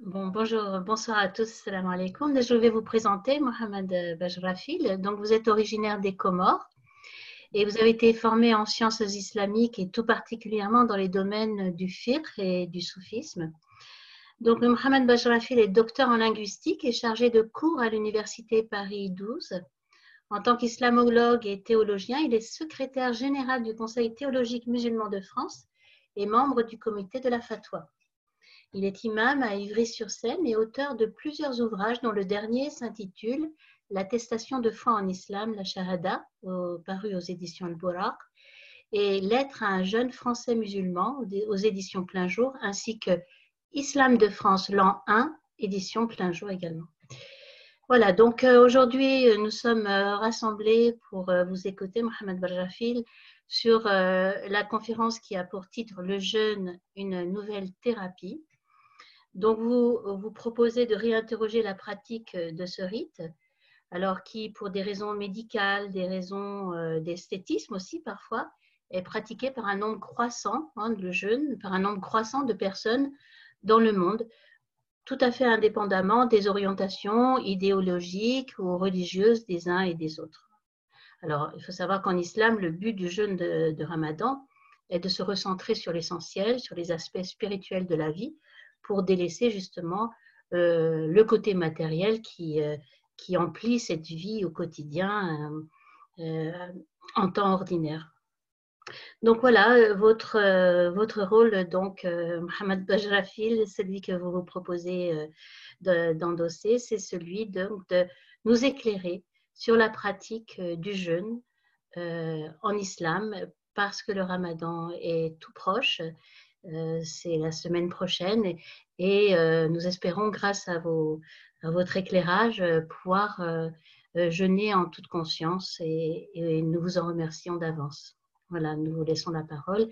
Bon, bonjour, bonsoir à tous, salam alaikum. Je vais vous présenter Mohamed Bajrafil. Donc, vous êtes originaire des Comores et vous avez été formé en sciences islamiques et tout particulièrement dans les domaines du fiqh et du soufisme. Donc, Mohamed Bajrafil est docteur en linguistique et chargé de cours à l'université Paris 12. En tant qu'islamologue et théologien, il est secrétaire général du Conseil théologique musulman de France et membre du comité de la fatwa. Il est imam à Ivry-sur-Seine et auteur de plusieurs ouvrages dont le dernier s'intitule L'attestation de foi en islam, la Shahada, paru aux éditions Al-Bouraq, et Lettre à un jeune français musulman aux éditions Plein Jour, ainsi que Islam de France, l'an 1, édition Plein Jour également. Voilà, donc euh, aujourd'hui, nous sommes euh, rassemblés pour euh, vous écouter, Mohamed Barjafil, sur la conférence qui a pour titre Le jeûne, une nouvelle thérapie. Donc, vous, vous proposez de réinterroger la pratique euh, de ce rite, alors qui, pour des raisons médicales, des raisons euh, d'esthétisme aussi parfois, est pratiqué par un nombre croissant, hein, le par un nombre croissant de personnes dans le monde, tout à fait indépendamment des orientations idéologiques ou religieuses des uns et des autres. Alors, il faut savoir qu'en islam, le but du jeûne de Ramadan est de se recentrer sur l'essentiel, sur les aspects spirituels de la vie, pour délaisser justement euh, le côté matériel qui, euh, qui emplit cette vie au quotidien euh, en temps ordinaire. Donc voilà, votre, votre rôle, donc, Mohamed Bajrafil, celui que vous vous proposez d'endosser, c'est celui de, nous éclairer sur la pratique du jeûne en islam, parce que le ramadan est tout proche c'est la semaine prochaine et, euh, nous espérons, grâce à, votre éclairage, euh, pouvoir jeûner en toute conscience et, nous vous en remercions d'avance. Voilà, nous vous laissons la parole.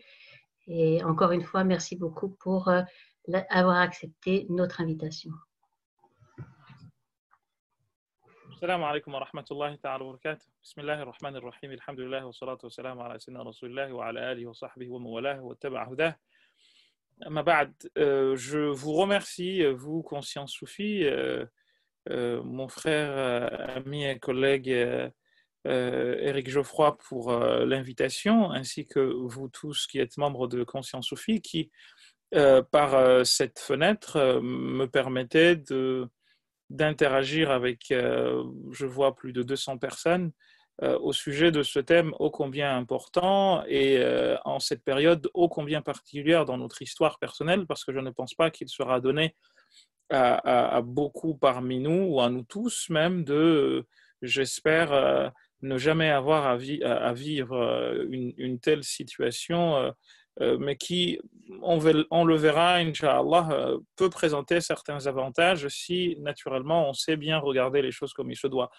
Et encore une fois, merci beaucoup pour avoir accepté notre invitation. السلام عليكم ورحمة الله تعالى وبركاته بسم الله الرحمن الرحيم الحمد لله والصلاة والسلام على سيدنا رسول الله وعلى آله وصحبه ومن والاه واتبع هداه euh, je vous remercie, vous, Conscience Soufi, euh, euh, mon frère, ami et collègue Eric Geoffroy pour l'invitation, ainsi que vous tous qui êtes membres de Conscience Soufi, qui, par cette fenêtre, me permettait d'interagir avec, je vois, plus de 200 personnes euh, au sujet de ce thème ô combien important et euh, en cette période ô combien particulière dans notre histoire personnelle, parce que je ne pense pas qu'il sera donné à, beaucoup parmi nous, ou à nous tous même, de, j'espère, euh, ne jamais avoir à, vivre une, telle situation, mais qui, on, le verra, Inch'Allah, peut présenter certains avantages si, naturellement, on sait bien regarder les choses comme il se doit.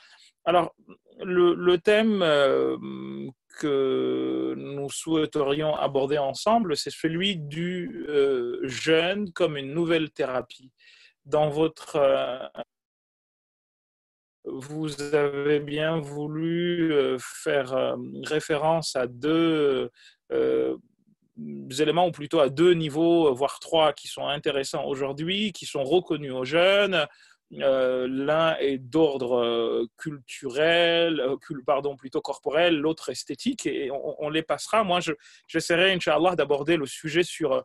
Alors, le, thème euh, que nous souhaiterions aborder ensemble, c'est celui du euh, jeûne comme une nouvelle thérapie. Dans votre euh, vous avez bien voulu faire référence à deux éléments, ou plutôt à deux niveaux, voire trois, qui sont intéressants aujourd'hui, qui sont reconnus aux jeunes, euh, l'un est d'ordre euh, culturel, euh, pardon, plutôt corporel, l'autre esthétique, et on, les passera. Moi, j'essaierai, Inch'Allah, d'aborder le sujet sur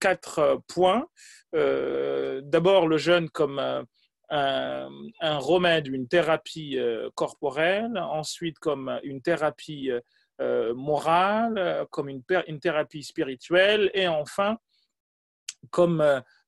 quatre points. D'abord, le jeûne comme un, un, remède, une thérapie corporelle, ensuite comme une thérapie morale, comme une, une, thérapie spirituelle, et enfin comme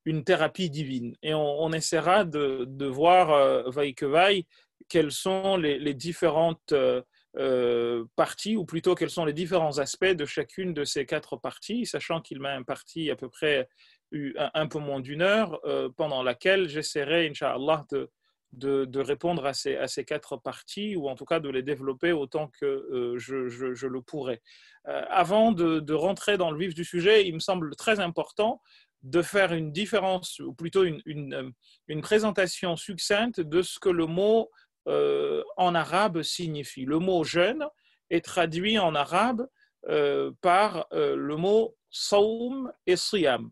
une thérapie divine. Et on, essaiera de, de voir, euh, vaille que vaille, quelles sont les, différentes euh, euh, parties, ou plutôt quels sont les différents aspects de chacune de ces quatre parties, sachant qu'il m'a imparti à peu près un, un peu moins d'une heure, pendant laquelle j'essaierai, Inch'Allah, de, de, répondre à ces, à ces, quatre parties, ou en tout cas de les développer autant que je, je, le pourrai. avant de, de, rentrer dans le vif du sujet, il me semble très important de faire une différence, ou plutôt une, une, une présentation succincte de ce que le mot euh, en arabe signifie. Le mot jeûne est traduit en arabe euh, par euh, le mot saum et siyam.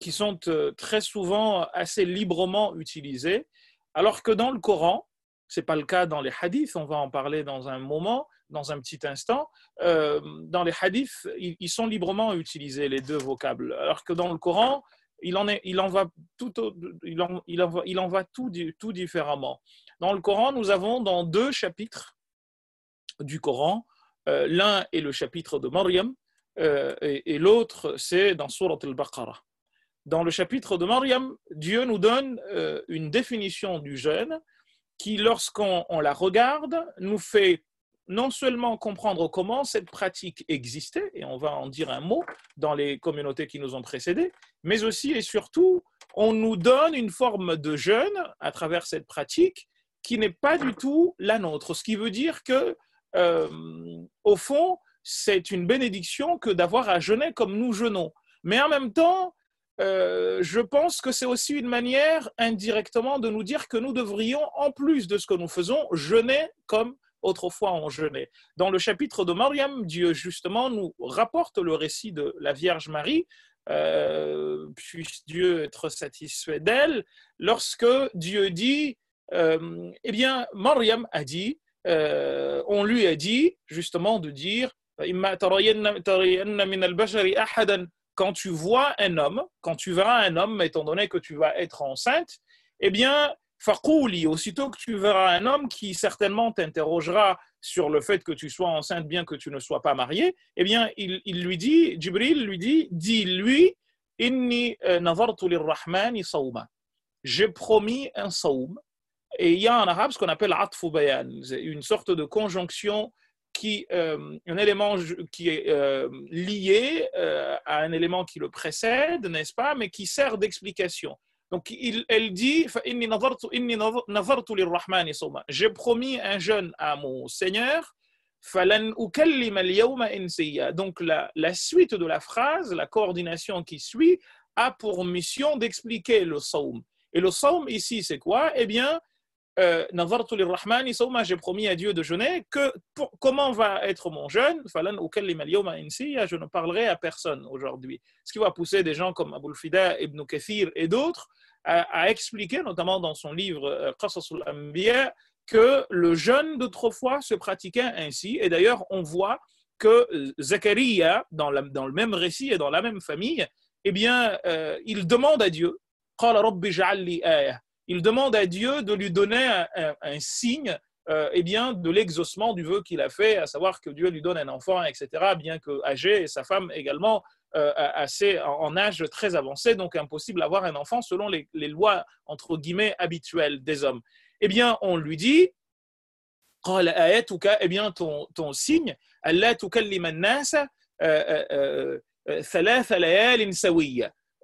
qui sont très souvent assez librement utilisés, alors que dans le Coran, ce n'est pas le cas dans les hadiths, on va en parler dans un moment, dans un petit instant. dans les hadiths, ils, sont librement utilisés, les deux vocables, alors que dans le Coran, il en, va, tout, tout, différemment. Dans le Coran, nous avons dans deux chapitres du Coran, euh, l'un est le chapitre de Maryam euh, et, l'autre c'est dans Surat al-Baqarah. Dans le chapitre de Maryam, Dieu nous donne euh, une définition du jeûne qui, lorsqu'on la regarde, nous fait non seulement comprendre comment cette pratique existait, et on va en dire un mot dans les communautés qui nous ont précédés, mais aussi et surtout, on nous donne une forme de jeûne à travers cette pratique qui n'est pas du tout la nôtre. Ce qui veut dire que, euh, au fond, c'est une bénédiction que d'avoir à jeûner comme nous jeûnons. Mais en même temps, euh, je pense que c'est aussi une manière indirectement de nous dire que nous devrions, en plus de ce que nous faisons, jeûner comme autrefois on jeûnait. Dans le chapitre de Mariam, Dieu justement nous rapporte le récit de la Vierge Marie, euh, puisse Dieu être satisfait d'elle, lorsque Dieu dit, euh, eh bien, Mariam a dit, on lui a dit justement de dire, quand tu vois un homme, quand tu verras un homme, étant donné que tu vas être enceinte, eh bien, Fakouli, aussitôt que tu verras un homme qui certainement t'interrogera sur le fait que tu sois enceinte bien que tu ne sois pas mariée, eh bien, il, lui dit, Jibril lui dit, dis-lui, inni euh, lirrahmani. J'ai promis un saum. Et il y a en arabe ce qu'on appelle atfu bayan, une sorte de conjonction qui, euh, un élément qui est euh, lié à un élément qui le précède, n'est-ce pas, mais qui sert d'explication. Donc, il, elle dit J'ai promis un jeûne à mon Seigneur. Donc, la, la suite de la phrase, la coordination qui suit, a pour mission d'expliquer le saum. Et le saum ici, c'est quoi? Eh bien, euh, j'ai promis à Dieu de jeûner, que comment va être mon jeûne? Je ne parlerai à personne aujourd'hui. Ce qui va pousser des gens comme Abul Fida, Ibn Kathir et d'autres a, expliqué, notamment dans son livre euh, Qasasul Anbiya, que le jeûne d'autrefois se pratiquait ainsi. Et d'ailleurs, on voit que euh, Zacharia, dans, dans, le même récit et dans la même famille, eh bien, euh, il demande à Dieu, il demande à Dieu de lui donner un, signe eh bien, de l'exaucement du vœu qu'il a fait, à savoir que Dieu lui donne un enfant, etc., bien que âgé et sa femme également euh, assez en âge très avancé, donc impossible d'avoir un enfant selon les, lois entre guillemets habituelles des hommes. Eh bien, on lui dit, eh bien, ton, ton signe, euh,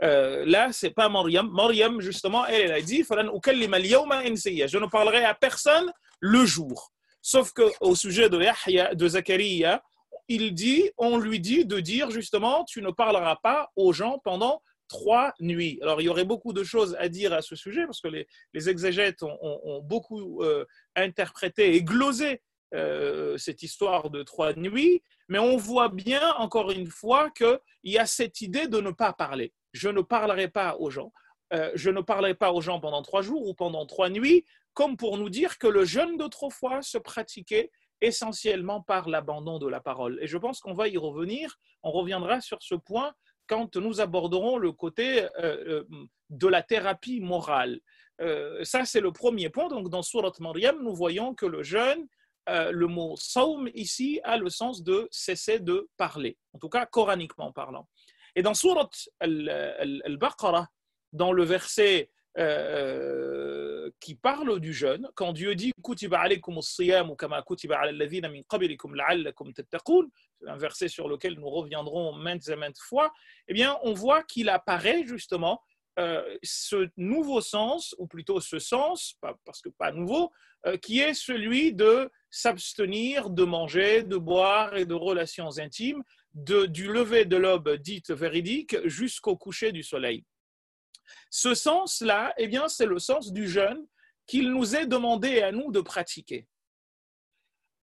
euh, là, c'est pas Mariam. Mariam, justement, elle, a dit Je ne parlerai à personne le jour. Sauf qu'au sujet de Yahya, de Zachariah, il dit, on lui dit de dire justement, tu ne parleras pas aux gens pendant trois nuits. Alors, il y aurait beaucoup de choses à dire à ce sujet parce que les, exégètes ont, beaucoup euh, interprété et glosé euh, cette histoire de trois nuits, mais on voit bien, encore une fois, qu'il y a cette idée de ne pas parler. Je ne parlerai pas aux gens. Euh, je ne parlerai pas aux gens pendant trois jours ou pendant trois nuits, comme pour nous dire que le jeûne d'autrefois se pratiquait essentiellement par l'abandon de la parole. Et je pense qu'on va y revenir, on reviendra sur ce point quand nous aborderons le côté euh, euh, de la thérapie morale. Ça, c'est le premier point. Donc, dans Surat Maryam, nous voyons que le jeûne, le mot saum ici a le sens de cesser de parler, en tout cas coraniquement parlant. Et dans Surat al-Baqarah, dans le verset qui parle du jeûne, quand Dieu dit un verset sur lequel nous reviendrons maintes et maintes fois, eh bien, on voit qu'il apparaît justement euh, ce nouveau sens, ou plutôt ce sens, parce que pas nouveau, euh, qui est celui de s'abstenir de manger, de boire et de relations intimes, de, du lever de l'aube dite véridique jusqu'au coucher du soleil. Ce sens-là, eh bien, c'est le sens du jeûne qu'il nous est demandé à nous de pratiquer.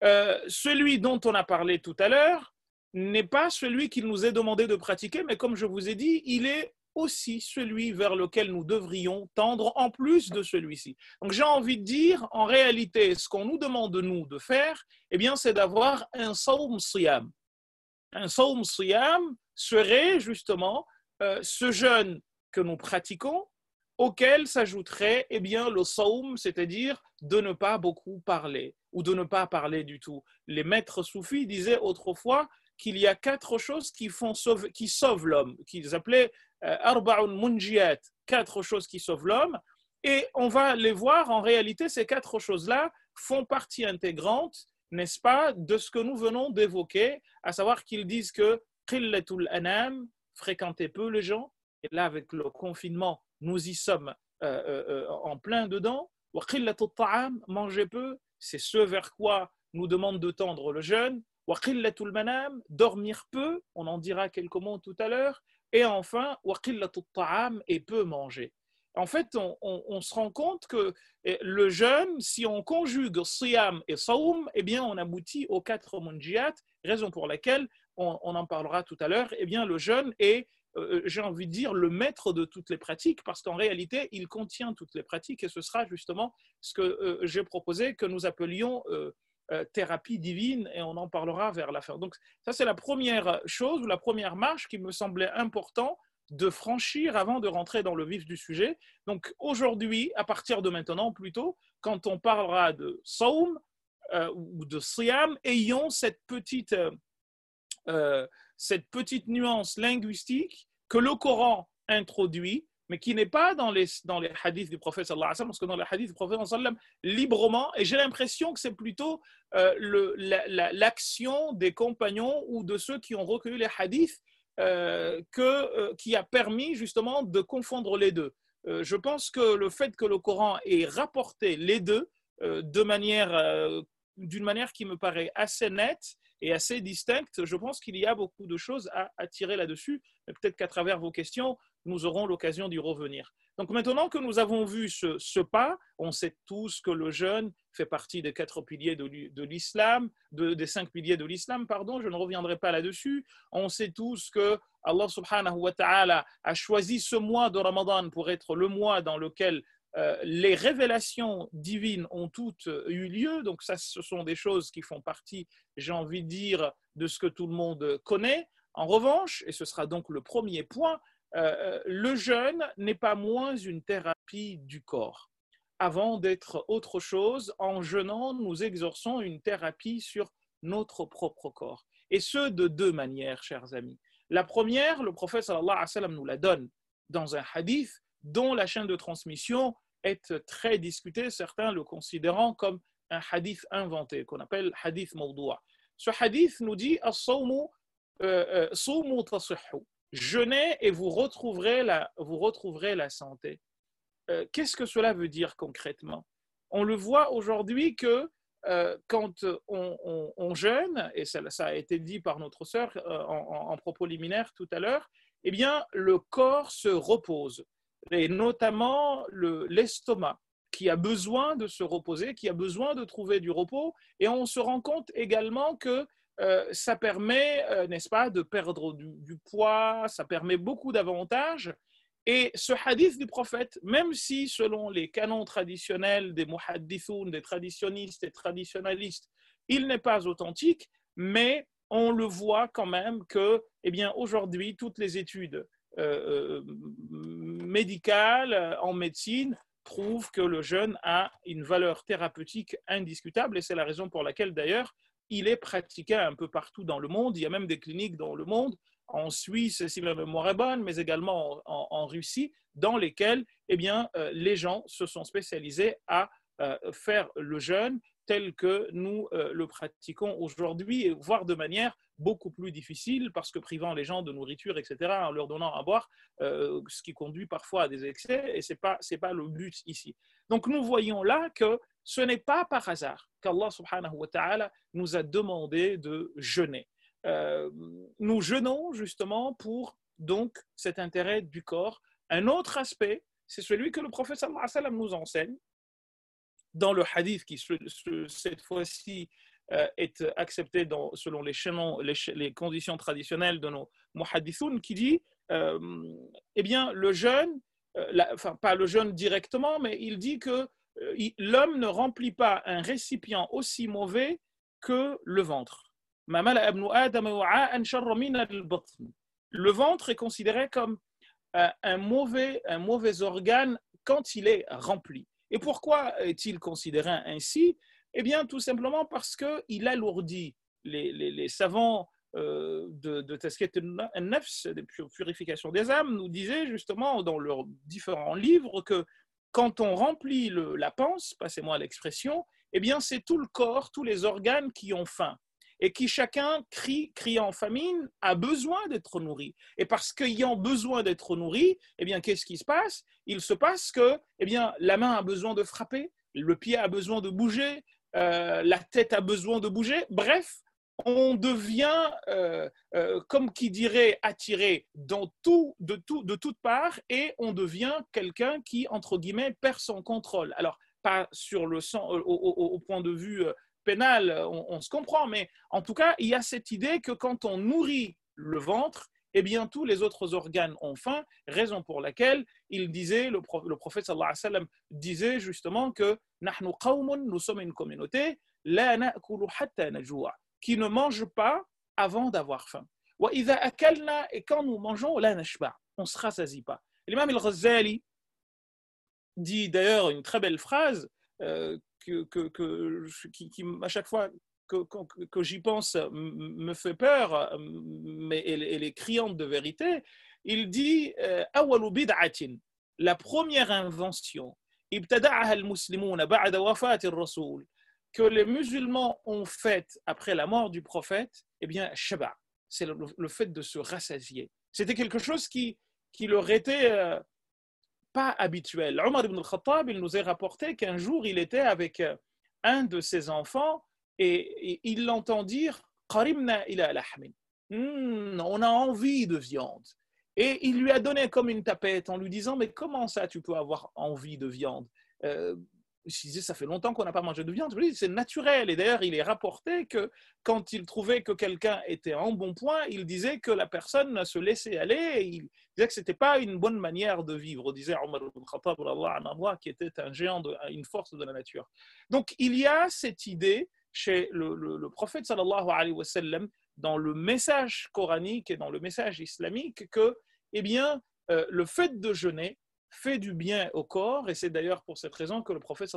Euh, celui dont on a parlé tout à l'heure n'est pas celui qu'il nous est demandé de pratiquer, mais comme je vous ai dit, il est aussi celui vers lequel nous devrions tendre en plus de celui-ci. Donc j'ai envie de dire, en réalité, ce qu'on nous demande de nous de faire, eh bien, c'est d'avoir un saum siyam. Un saum siyam serait justement euh, ce jeûne que nous pratiquons, auquel s'ajouterait eh bien, le saum, c'est-à-dire de ne pas beaucoup parler ou de ne pas parler du tout. Les maîtres soufis disaient autrefois qu'il y a quatre choses qui, font qui sauvent l'homme, qu'ils appelaient euh, arba'un munjiyat, quatre choses qui sauvent l'homme. Et on va les voir, en réalité, ces quatre choses-là font partie intégrante, n'est-ce pas, de ce que nous venons d'évoquer, à savoir qu'ils disent que qillatul anam, fréquentez peu les gens, et là, avec le confinement, nous y sommes euh, euh, en plein dedans. Wa ta'am, mangez peu, c'est ce vers quoi nous demande de tendre le jeûne manam, dormir peu, on en dira quelques mots tout à l'heure, et enfin, et peu manger. En fait, on, se rend compte que eh, le jeûne, si on conjugue siyam et saum, eh bien, on aboutit aux quatre munjiyat, raison pour laquelle, on, en parlera tout à l'heure, eh bien, le jeûne est, euh, j'ai envie de dire, le maître de toutes les pratiques, parce qu'en réalité, il contient toutes les pratiques, et ce sera justement ce que euh, j'ai proposé que nous appelions euh, euh, thérapie divine et on en parlera vers la fin. Donc ça c'est la première chose ou la première marche qui me semblait important de franchir avant de rentrer dans le vif du sujet. Donc aujourd'hui, à partir de maintenant plutôt, quand on parlera de saum euh, ou de siyam, ayons cette petite, euh, cette petite nuance linguistique que le Coran introduit mais qui n'est pas dans les, dans les hadiths du prophète sallallahu alayhi sallam, parce que dans les hadiths du prophète sallallahu alayhi sallam, librement, et j'ai l'impression que c'est plutôt euh, l'action des compagnons ou de ceux qui ont recueilli les hadiths euh, que, euh, qui a permis justement de confondre les deux. Euh, je pense que le fait que le Coran ait rapporté les deux de manière, d'une manière qui me paraît assez nette, et assez distincte, je pense qu'il y a beaucoup de choses à, à tirer là-dessus. Peut-être qu'à travers vos questions, nous aurons l'occasion d'y revenir. Donc maintenant que nous avons vu ce, pas, on sait tous que le jeûne fait partie des quatre piliers de, l'islam, des cinq piliers de l'islam, pardon, je ne reviendrai pas là-dessus. On sait tous que Allah subhanahu wa ta'ala a choisi ce mois de Ramadan pour être le mois dans lequel euh, les révélations divines ont toutes eu lieu. Donc ça, ce sont des choses qui font partie, j'ai envie de dire, de ce que tout le monde connaît. En revanche, et ce sera donc le premier point, euh, euh, le jeûne n'est pas moins une thérapie du corps. Avant d'être autre chose, en jeûnant, nous exerçons une thérapie sur notre propre corps. Et ce, de deux manières, chers amis. La première, le prophète sallallahu alayhi wa nous la donne dans un hadith dont la chaîne de transmission est très discutée, certains le considérant comme un hadith inventé, qu'on appelle hadith mawdoua. Ce hadith nous dit euh, jeûnez et vous retrouverez la, vous retrouverez la santé. Euh, qu'est-ce que cela veut dire concrètement? On le voit aujourd'hui que euh, quand on, jeûne, et ça, a été dit par notre sœur euh, en, propos liminaire tout à l'heure, eh bien, le corps se repose, et notamment l'estomac qui a besoin de se reposer, qui a besoin de trouver du repos, et on se rend compte également que euh, ça permet, euh, n'est-ce pas, de perdre du, poids, ça permet beaucoup d'avantages. Et ce hadith du prophète, même si selon les canons traditionnels des muhaddithoun, des traditionnistes et traditionalistes, il n'est pas authentique, mais on le voit quand même que, eh bien, aujourd'hui, toutes les études euh, médicales en médecine prouvent que le jeûne a une valeur thérapeutique indiscutable, et c'est la raison pour laquelle, d'ailleurs, il est pratiqué un peu partout dans le monde. Il y a même des cliniques dans le monde, en Suisse, si la mémoire est bonne, mais également en, Russie, dans lesquelles eh bien, euh, les gens se sont spécialisés à euh, faire le jeûne tel que nous euh, le pratiquons aujourd'hui, voire de manière beaucoup plus difficile, parce que privant les gens de nourriture, etc., en leur donnant à boire, ce qui conduit parfois à des excès, et ce n'est pas, pas le but ici. Donc nous voyons là que ce n'est pas par hasard qu'Allah subhanahu wa ta'ala nous a demandé de jeûner. Euh, nous jeûnons justement pour donc cet intérêt du corps. Un autre aspect, c'est celui que le prophète sallallahu nous enseigne dans le hadith qui cette fois-ci euh, est accepté selon les, les, les, conditions traditionnelles de nos muhaddithoun qui dit eh bien, le jeûne, enfin pas le jeûne directement, mais il dit que l'homme ne remplit pas un récipient aussi mauvais que le ventre. Le ventre est considéré comme un mauvais, un mauvais organe quand il est rempli. Et pourquoi est-il considéré ainsi? Eh bien, tout simplement parce qu'il alourdit. Les, savants euh, de, de Tasket nafs de purification des âmes, nous disaient justement dans leurs différents livres que quand on remplit la panse, passez-moi l'expression, eh bien, c'est tout le corps, tous les organes qui ont faim et qui chacun crie, crie en famine, a besoin d'être nourri. Et parce qu'ayant besoin d'être nourri, eh bien, qu'est-ce qui se passe? Il se passe que, eh bien, la main a besoin de frapper, le pied a besoin de bouger, euh, la tête a besoin de bouger. Bref, on devient, euh, euh, comme qui dirait, attiré dans tout, de, tout, de toutes parts et on devient quelqu'un qui, entre guillemets, perd son contrôle. Alors, pas sur le au, point de vue pénal, on, se comprend, mais en tout cas, il y a cette idée que quand on nourrit le ventre, eh bien, tous les autres organes ont faim, raison pour laquelle il disait, le, prophète sallallahu alayhi wa sallam disait justement que nous sommes une communauté qui ne mange pas avant d'avoir faim. Et quand nous mangeons, on ne se rassasie pas. L'imam al-Ghazali dit d'ailleurs une très belle phrase euh, que, que, qui, à chaque fois que, que j'y pense me fait peur, mais elle, est criante de vérité. Il dit euh, la première invention que les musulmans ont faite après la mort du prophète, eh bien, shaba, c'est le, fait de se rassasier. C'était quelque chose qui, qui leur était euh, pas habituel. Omar ibn al-Khattab, il nous est rapporté qu'un jour, il était avec euh, un de ses enfants et, il l'entend dire Qarimna ila hmm, on a envie de viande. Et il lui a donné comme une tapette en lui disant Mais comment ça, tu peux avoir envie de viande? Euh, je disais, ça fait longtemps qu'on n'a pas mangé de viande. C'est naturel. Et d'ailleurs, il est rapporté que quand il trouvait que quelqu'un était en bon point, il disait que la personne se laissait aller. il disait que ce n'était pas une bonne manière de vivre. Disait Omar ibn Khattab, qui était un géant, une force de la nature. Donc, il y a cette idée chez le, prophète sallallahu alayhi wa dans le message coranique et dans le message islamique, que, eh bien, euh, le fait de jeûner, fait du bien au corps, et c'est d'ailleurs pour cette raison que le prophète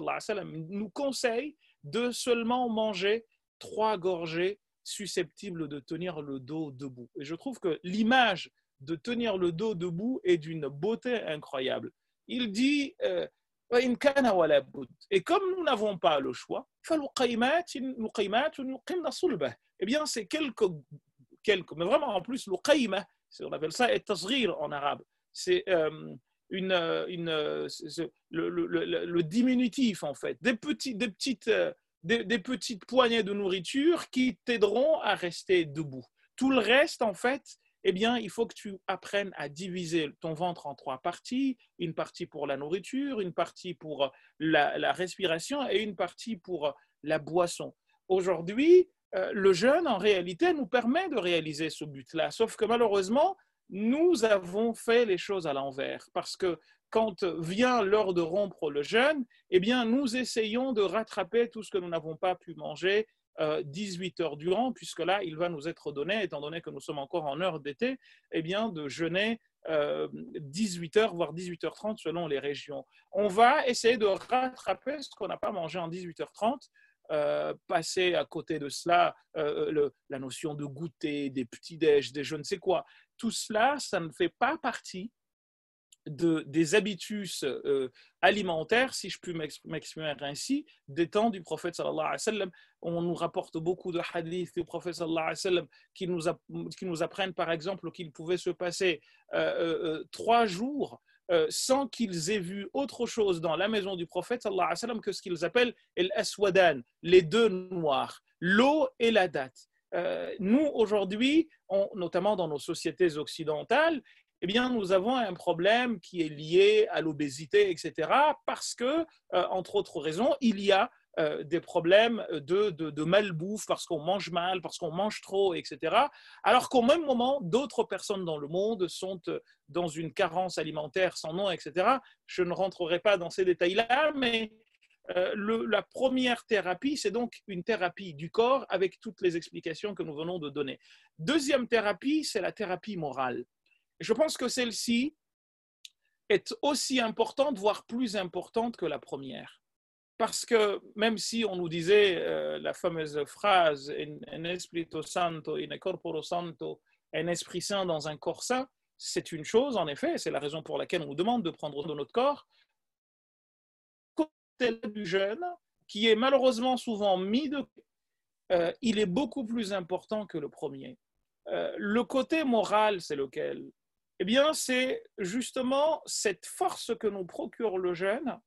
nous conseille de seulement manger trois gorgées susceptibles de tenir le dos debout. Et je trouve que l'image de tenir le dos debout est d'une beauté incroyable. Il dit euh, et comme nous n'avons pas le choix, eh bien c'est quelques, quelques, mais vraiment en plus, on appelle ça et en arabe. C'est euh, une, euh, euh, le, diminutif, en fait, des, petits, des, petites, euh, des, petites poignées de nourriture qui t'aideront à rester debout. Tout le reste, en fait, eh bien, il faut que tu apprennes à diviser ton ventre en trois parties, une partie pour la nourriture, une partie pour la, la respiration et une partie pour la boisson. Aujourd'hui, le jeûne, en réalité, nous permet de réaliser ce but-là, sauf que malheureusement, nous avons fait les choses à l'envers parce que quand vient l'heure de rompre le jeûne, eh bien, nous essayons de rattraper tout ce que nous n'avons pas pu manger 18 euh, heures durant, puisque là, il va nous être donné, étant donné que nous sommes encore en heure d'été, eh bien, de jeûner 18 euh, heures, voire 18h30 selon les régions. On va essayer de rattraper ce qu'on n'a pas mangé en 18h30 euh, passer à côté de cela la notion de goûter, des petits-déj, des je ne sais quoi tout cela, ça ne fait pas partie de, des habitus euh, alimentaires, si je puis m'exprimer ainsi, des temps du prophète sallallahu alayhi wa. On nous rapporte beaucoup de hadiths du prophète sallallahu alayhi wa qui nous, qui nous apprennent par exemple qu'il pouvait se passer euh, euh, trois jours sans qu'ils aient vu autre chose dans la maison du prophète sallallahu alayhi wa que ce qu'ils appellent el-aswadan, les deux noirs, l'eau et la date. Euh, nous, aujourd'hui, notamment dans nos sociétés occidentales, eh bien, nous avons un problème qui est lié à l'obésité, etc., parce que, euh, entre autres raisons, il y a euh, des problèmes de, de, malbouffe parce qu'on mange mal, parce qu'on mange trop, etc. Alors qu'au même moment, d'autres personnes dans le monde sont dans une carence alimentaire sans nom, etc. Je ne rentrerai pas dans ces détails-là, mais euh, la première thérapie, c'est donc une thérapie du corps avec toutes les explications que nous venons de donner. Deuxième thérapie, c'est la thérapie morale. Je pense que celle-ci est aussi importante, voire plus importante que la première. Parce que même si on nous disait euh, la fameuse phrase en espíritu santo, in corporo santo, un esprit saint dans un corps saint, c'est une chose en effet, c'est la raison pour laquelle on nous demande de prendre de notre corps. Côté du jeune, qui est malheureusement souvent mis de euh, il est beaucoup plus important que le premier. Euh, le côté moral, c'est lequel? Eh bien, c'est justement cette force que nous procure le jeune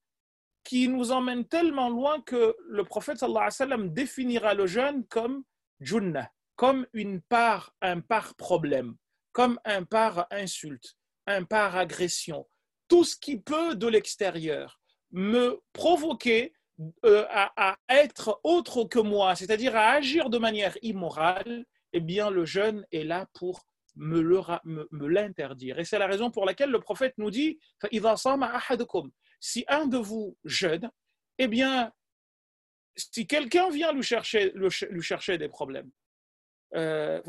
qui nous emmène tellement loin que le prophète définira le jeûne comme junnah, comme une part, un par problème, comme un par insulte, un par agression. Tout ce qui peut de l'extérieur me provoquer euh, à, être autre que moi, c'est-à-dire à agir de manière immorale, eh bien le jeûne est là pour me l'interdire. Et c'est la raison pour laquelle le prophète nous dit si un de vous jeûne, eh bien, si quelqu'un vient lui chercher, lui chercher des problèmes, euh,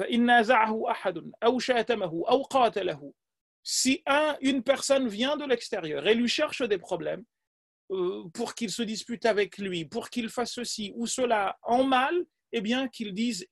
si un, une personne vient de l'extérieur et lui cherche des problèmes pour qu'il se dispute avec lui, pour qu'il fasse ceci ou cela en mal, eh bien qu'il dise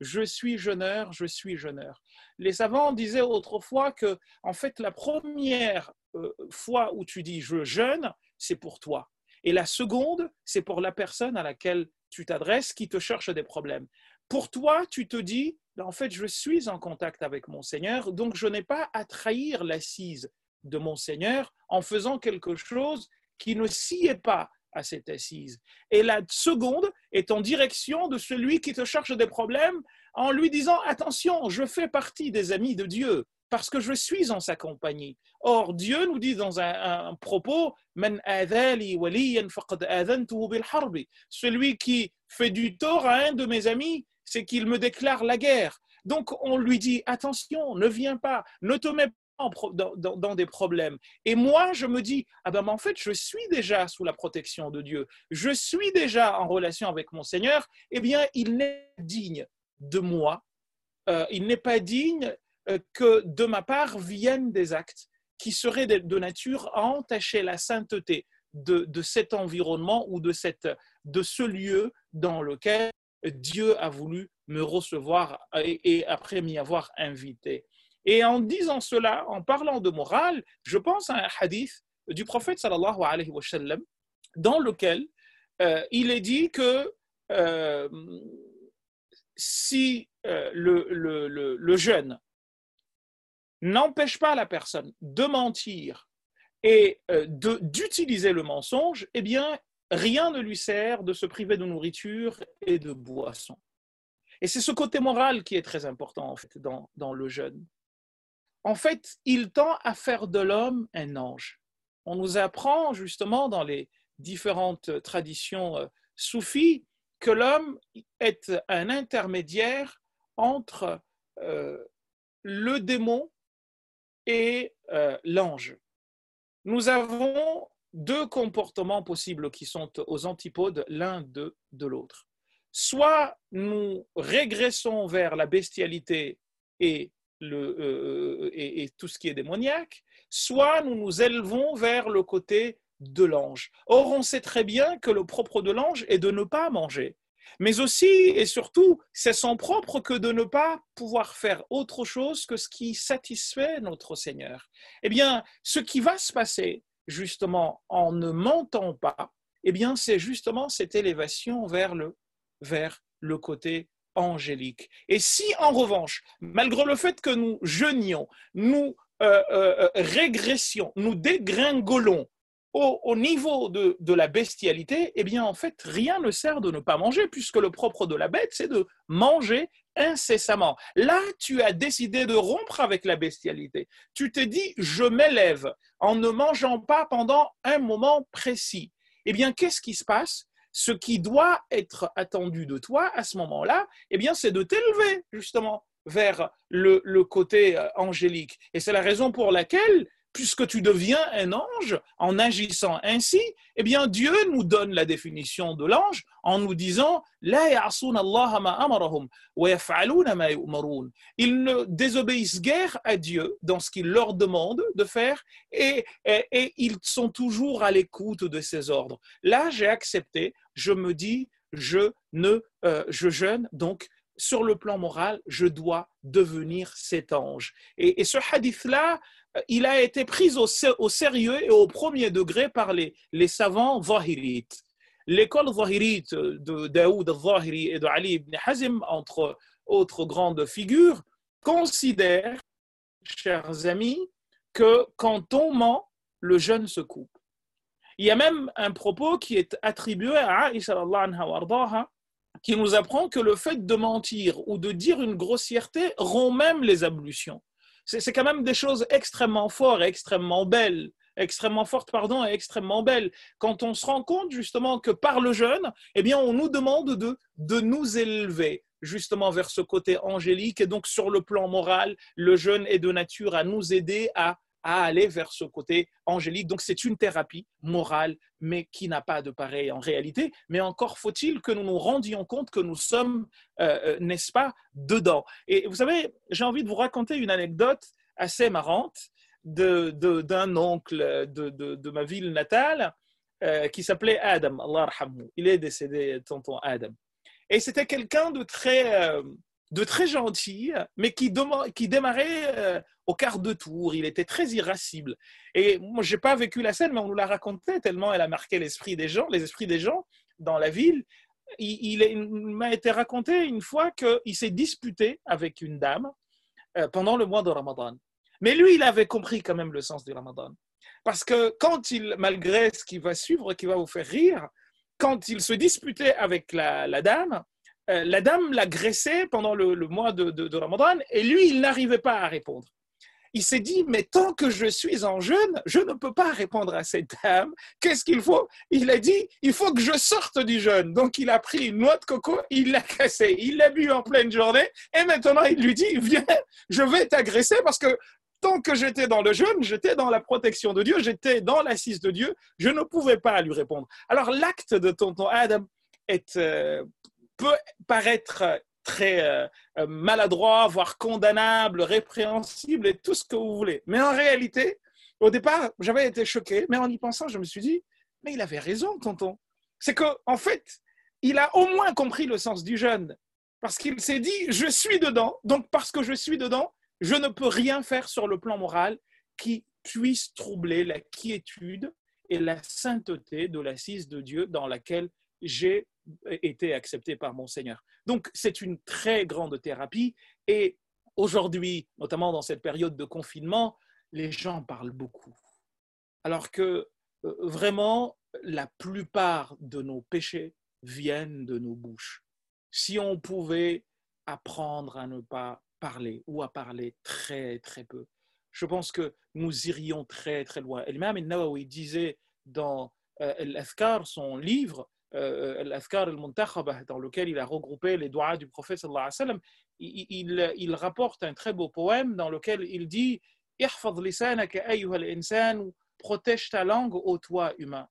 je suis jeûneur, je suis jeûneur. Les savants disaient autrefois que, en fait, la première euh, fois où tu dis je jeûne, c'est pour toi. Et la seconde, c'est pour la personne à laquelle tu t'adresses qui te cherche des problèmes. Pour toi, tu te dis, ben, en fait, je suis en contact avec mon Seigneur, donc je n'ai pas à trahir l'assise de mon Seigneur en faisant quelque chose qui ne s'y est pas à cette assise. Et la seconde est en direction de celui qui te cherche des problèmes en lui disant, attention, je fais partie des amis de Dieu parce que je suis en sa compagnie. Or, Dieu nous dit dans un, propos, celui qui fait du tort à un de mes amis, c'est qu'il me déclare la guerre. Donc, on lui dit, attention, ne viens pas, ne te mets dans, des problèmes. Et moi, je me dis, ah ben, en fait, je suis déjà sous la protection de Dieu, je suis déjà en relation avec mon Seigneur, eh bien, il n'est digne de moi, euh, il n'est pas digne euh, que de ma part viennent des actes qui seraient de, nature à entacher la sainteté de, cet environnement ou de, cette, de ce lieu dans lequel Dieu a voulu me recevoir et, après m'y avoir invité. Et en disant cela, en parlant de morale, je pense à un hadith du prophète sallallahu alayhi wa sallam, dans lequel euh, il est dit que euh, si le, le, le, n'empêche pas la personne de mentir et euh, d'utiliser le mensonge, eh bien, rien ne lui sert de se priver de nourriture et de boisson. Et c'est ce côté moral qui est très important en fait dans le jeûne. En fait, il tend à faire de l'homme un ange. On nous apprend justement dans les différentes traditions euh, soufis que l'homme est un intermédiaire entre euh, le démon et euh, l'ange. Nous avons deux comportements possibles qui sont aux antipodes l'un de, de l'autre. Soit nous régressons vers la bestialité et, le, euh, et, et, tout ce qui est démoniaque, soit nous nous élevons vers le côté de l'ange. Or, on sait très bien que le propre de l'ange est de ne pas manger mais aussi et surtout, c'est son propre que de ne pas pouvoir faire autre chose que ce qui satisfait notre Seigneur. Eh bien, ce qui va se passer justement en ne mentant pas, eh bien, c'est justement cette élévation vers le, vers le côté angélique. Et si en revanche, malgré le fait que nous jeûnions, nous euh, euh, régressions, nous dégringolons au, niveau de, la bestialité, eh bien, en fait, rien ne sert de ne pas manger, puisque le propre de la bête, c'est de manger incessamment. Là, tu as décidé de rompre avec la bestialité. Tu te dis, je m'élève en ne mangeant pas pendant un moment précis. eh bien, qu'est-ce qui se passe? Ce qui doit être attendu de toi à ce moment-là, eh bien, c'est de t'élever justement vers le, le côté euh, angélique. Et c'est la raison pour laquelle puisque tu deviens un ange en agissant ainsi, eh bien Dieu nous donne la définition de l'ange en nous disant Ils ne désobéissent guère à Dieu dans ce qu'il leur demande de faire et, ils sont toujours à l'écoute de ses ordres. Là, j'ai accepté, je me dis, je ne, euh, je jeûne, donc sur le plan moral, je dois devenir cet ange. Et ce hadith-là, il a été pris au, sérieux et au premier degré par les, savants zahirites. L'école zahirite de Daoud al-Zahiri et de Ali ibn Hazim, entre autres grandes figures, considère, chers amis, que quand on ment, le jeûne se coupe. Il y a même un propos qui est attribué à Aisha qui nous apprend que le fait de mentir ou de dire une grossièreté rompt même les ablutions c'est quand même des choses extrêmement fortes, extrêmement belles, extrêmement fortes, pardon, et extrêmement belles. Quand on se rend compte justement que par le jeûne, eh bien, on nous demande de, de nous élever justement vers ce côté angélique. Et donc, sur le plan moral, le jeûne est de nature à nous aider à à aller vers ce côté angélique. Donc c'est une thérapie morale, mais qui n'a pas de pareil en réalité. Mais encore faut-il que nous nous rendions compte que nous sommes, euh, euh, n'est-ce pas, dedans. Et vous savez, j'ai envie de vous raconter une anecdote assez marrante d'un de, oncle de, de, ma ville natale euh, qui s'appelait Adam. Allah Il est décédé, tonton Adam. Et c'était quelqu'un de très de très gentil, mais qui, qui démarrait euh, au quart de tour. Il était très irascible. Et moi, je n'ai pas vécu la scène, mais on nous l'a raconté tellement elle a marqué l'esprit des gens, les esprits des gens dans la ville. Il, m'a été raconté une fois qu'il s'est disputé avec une dame euh, pendant le mois de Ramadan. Mais lui, il avait compris quand même le sens du Ramadan. Parce que quand il, malgré ce qui va suivre, qui va vous faire rire, quand il se disputait avec la dame, euh, la dame l'agressait pendant le, mois de, Ramadan et lui, il n'arrivait pas à répondre. Il s'est dit, mais tant que je suis en jeûne, je ne peux pas répondre à cette dame. Qu'est-ce qu'il faut? Il a dit, il faut que je sorte du jeûne. Donc il a pris une noix de coco, il l'a cassée, il l'a bu en pleine journée et maintenant il lui dit, viens, je vais t'agresser parce que tant que j'étais dans le jeûne, j'étais dans la protection de Dieu, j'étais dans l'assise de Dieu, je ne pouvais pas lui répondre. Alors l'acte de tonton Adam est euh, peut paraître très euh, euh, maladroit, voire condamnable, répréhensible et tout ce que vous voulez. Mais en réalité, au départ, j'avais été choqué, mais en y pensant, je me suis dit, mais il avait raison, tonton. C'est qu'en en fait, il a au moins compris le sens du jeûne. Parce qu'il s'est dit, je suis dedans, donc parce que je suis dedans, je ne peux rien faire sur le plan moral qui puisse troubler la quiétude et la sainteté de l'assise de Dieu dans laquelle j'ai été accepté par mon Seigneur. Donc c'est une très grande thérapie et aujourd'hui, notamment dans cette période de confinement, les gens parlent beaucoup. Alors que euh, vraiment, la plupart de nos péchés viennent de nos bouches. Si on pouvait apprendre à ne pas parler ou à parler très très peu, je pense que nous irions très très loin. Et même Nawawi disait dans euh, son livre, euh, l'Askar al-Muntakhabah, dans lequel il a regroupé les doigts du prophète sallallahu il, rapporte un très beau poème dans lequel il dit protège ta langue humain.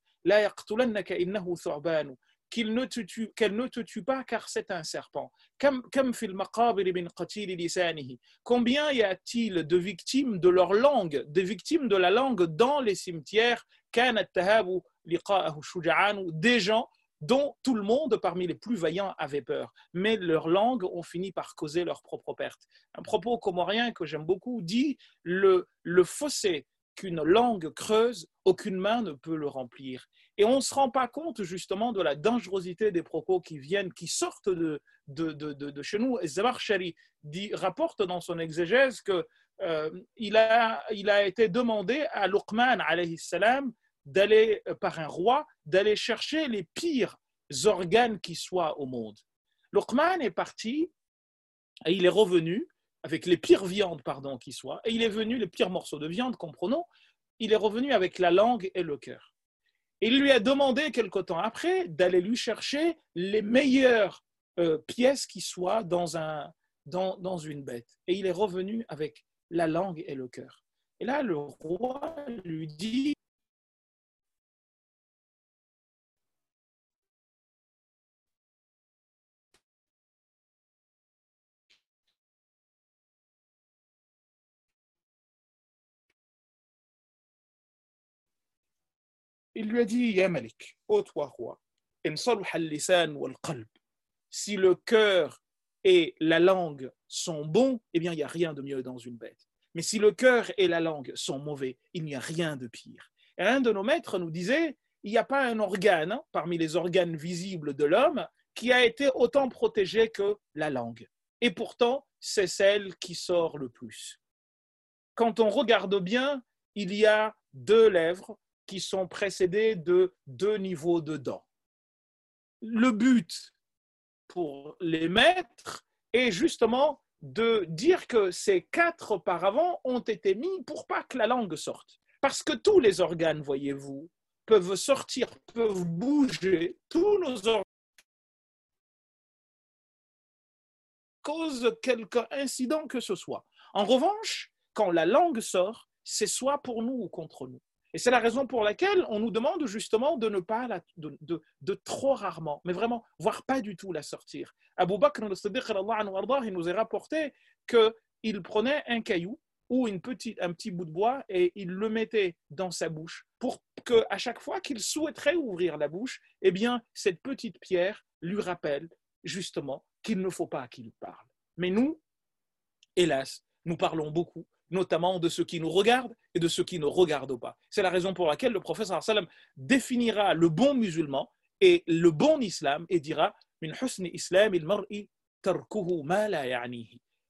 Qu'elle ne te tue pas car c'est un serpent. Combien y a-t-il de victimes de leur langue, des victimes de la langue dans les cimetières? Dont tout le monde, parmi les plus vaillants, avait peur. Mais leurs langues ont fini par causer leur propre perte. Un propos comorien que j'aime beaucoup dit le, fossé qu'une langue creuse, aucune main ne peut le remplir. Et on ne se rend pas compte justement de la dangerosité des propos qui viennent, qui sortent de, de, de, de chez nous. Et dit, rapporte dans son exégèse qu'il euh, a, il a été demandé à Luqman alayhi salam d'aller euh, par un roi, d'aller chercher les pires organes qui soient au monde. Luqman est parti et il est revenu avec les pires viandes, pardon, qui soient, et il est venu, les pires morceaux de viande, comprenons, il est revenu avec la langue et le cœur. il lui a demandé quelque temps après d'aller lui chercher les meilleures euh, pièces qui soient dans, un, dans, dans une bête. Et il est revenu avec la langue et le cœur. Et là, le roi lui dit, il lui a dit Ya Malik, ô toi roi, si le cœur et la langue sont bons, eh bien, il n'y a rien de mieux dans une bête. Mais si le cœur et la langue sont mauvais, il n'y a rien de pire. Un de nos maîtres nous disait il n'y a pas un organe hein, parmi les organes visibles de l'homme qui a été autant protégé que la langue. Et pourtant, c'est celle qui sort le plus. Quand on regarde bien, il y a deux lèvres qui sont précédés de deux niveaux de dents. Le but pour les maîtres est justement de dire que ces quatre paravents ont été mis pour pas que la langue sorte. Parce que tous les organes, voyez-vous, peuvent sortir, peuvent bouger, tous nos organes cause quelque incident que ce soit. En revanche, quand la langue sort, c'est soit pour nous ou contre nous. Et c'est la raison pour laquelle on nous demande justement de ne pas, de, trop rarement, mais vraiment, voire pas du tout la sortir. Abu Bakr il nous est rapporté qu'il prenait un caillou ou une petite, un petit bout de bois et il le mettait dans sa bouche pour qu'à chaque fois qu'il souhaiterait ouvrir la bouche, eh bien, cette petite pierre lui rappelle justement qu'il ne faut pas qu'il parle. Mais nous, hélas, nous parlons beaucoup notamment de ceux qui nous regardent et de ceux qui ne regardent pas. C'est la raison pour laquelle le prophète sallam définira le bon musulman et le bon islam et dira min islam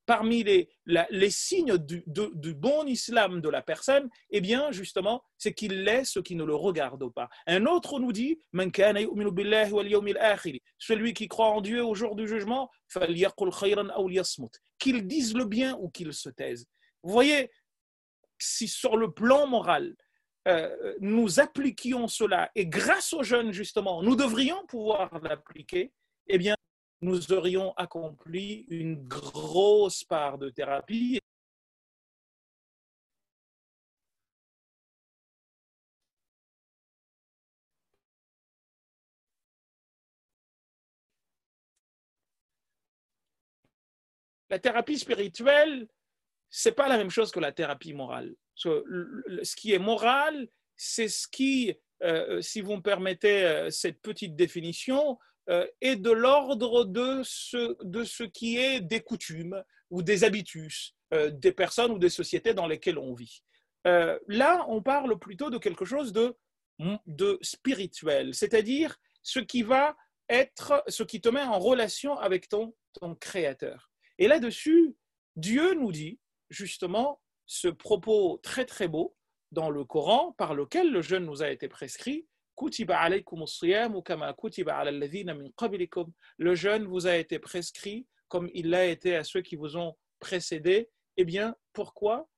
parmi les, les signes du, du, bon islam de la personne, eh bien, justement, c'est qu'il laisse ce qui ne le regarde pas. Un autre nous dit celui qui croit en Dieu au jour du jugement, qu'il dise le bien ou qu'il se taise. Vous voyez, si sur le plan moral, euh, nous appliquions cela, et grâce aux jeunes, justement, nous devrions pouvoir l'appliquer, eh bien, nous aurions accompli une grosse part de thérapie. La thérapie spirituelle, c'est pas la même chose que la thérapie morale. Ce qui est moral, c'est ce qui, euh, si vous me permettez euh, cette petite définition, euh, est de l'ordre de ce, de ce qui est des coutumes ou des habitus des personnes ou des sociétés dans lesquelles on vit. là, on parle plutôt de quelque chose de, de spirituel, c'est-à-dire ce qui va être, ce qui te met en relation avec ton, ton créateur. Et là-dessus, Dieu nous dit, justement ce propos très très beau dans le Coran par lequel le jeûne nous a été prescrit. Le jeûne vous a été prescrit comme il l'a été à ceux qui vous ont précédé. Eh bien, pourquoi?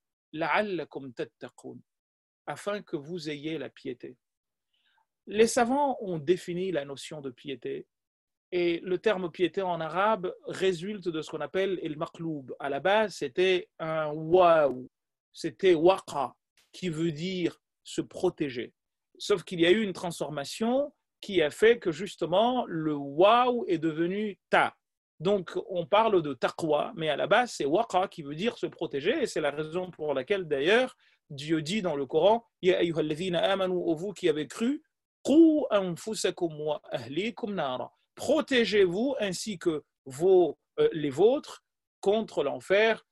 Afin que vous ayez la piété. Les savants ont défini la notion de piété et le terme piété en arabe résulte de ce qu'on appelle el maqloub. À la base, c'était un waou, c'était waqa, qui veut dire se protéger. Sauf qu'il y a eu une transformation qui a fait que justement le waou est devenu ta. Donc on parle de taqwa, mais à la base c'est waqa qui veut dire se protéger, et c'est la raison pour laquelle d'ailleurs Dieu dit dans le Coran Ya amanu, vous qui avez cru, anfusakum wa ahlikum nara protégez-vous ainsi que vos, euh, les vôtres contre l'enfer,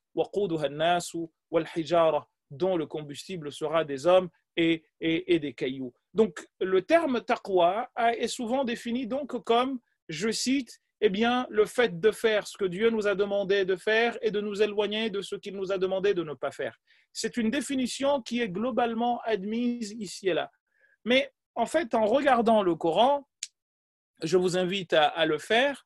dont le combustible sera des hommes et, et, des cailloux. Donc le terme taqwa est souvent défini donc comme, je cite, eh bien, le fait de faire ce que Dieu nous a demandé de faire et de nous éloigner de ce qu'il nous a demandé de ne pas faire. C'est une définition qui est globalement admise ici et là. Mais en fait, en regardant le Coran, je vous invite à, le faire,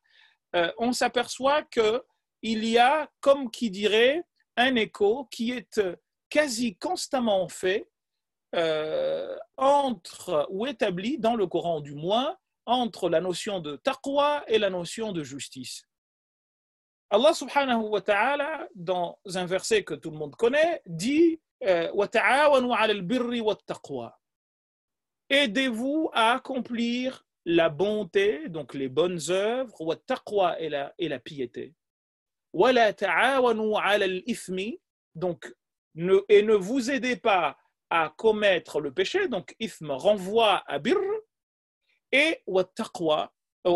euh, on s'aperçoit qu'il y a, comme qui dirait, un écho qui est quasi constamment fait euh, entre, ou établi dans le Coran du moins, entre la notion de taqwa et la notion de justice. Allah subhanahu wa ta'ala, dans un verset que tout le monde connaît, dit euh, Aidez-vous à accomplir la bonté, donc les bonnes œuvres, et la, et la piété. Donc, ne, et ne vous aidez pas à commettre le péché, donc renvoie à birr, et taqwa, et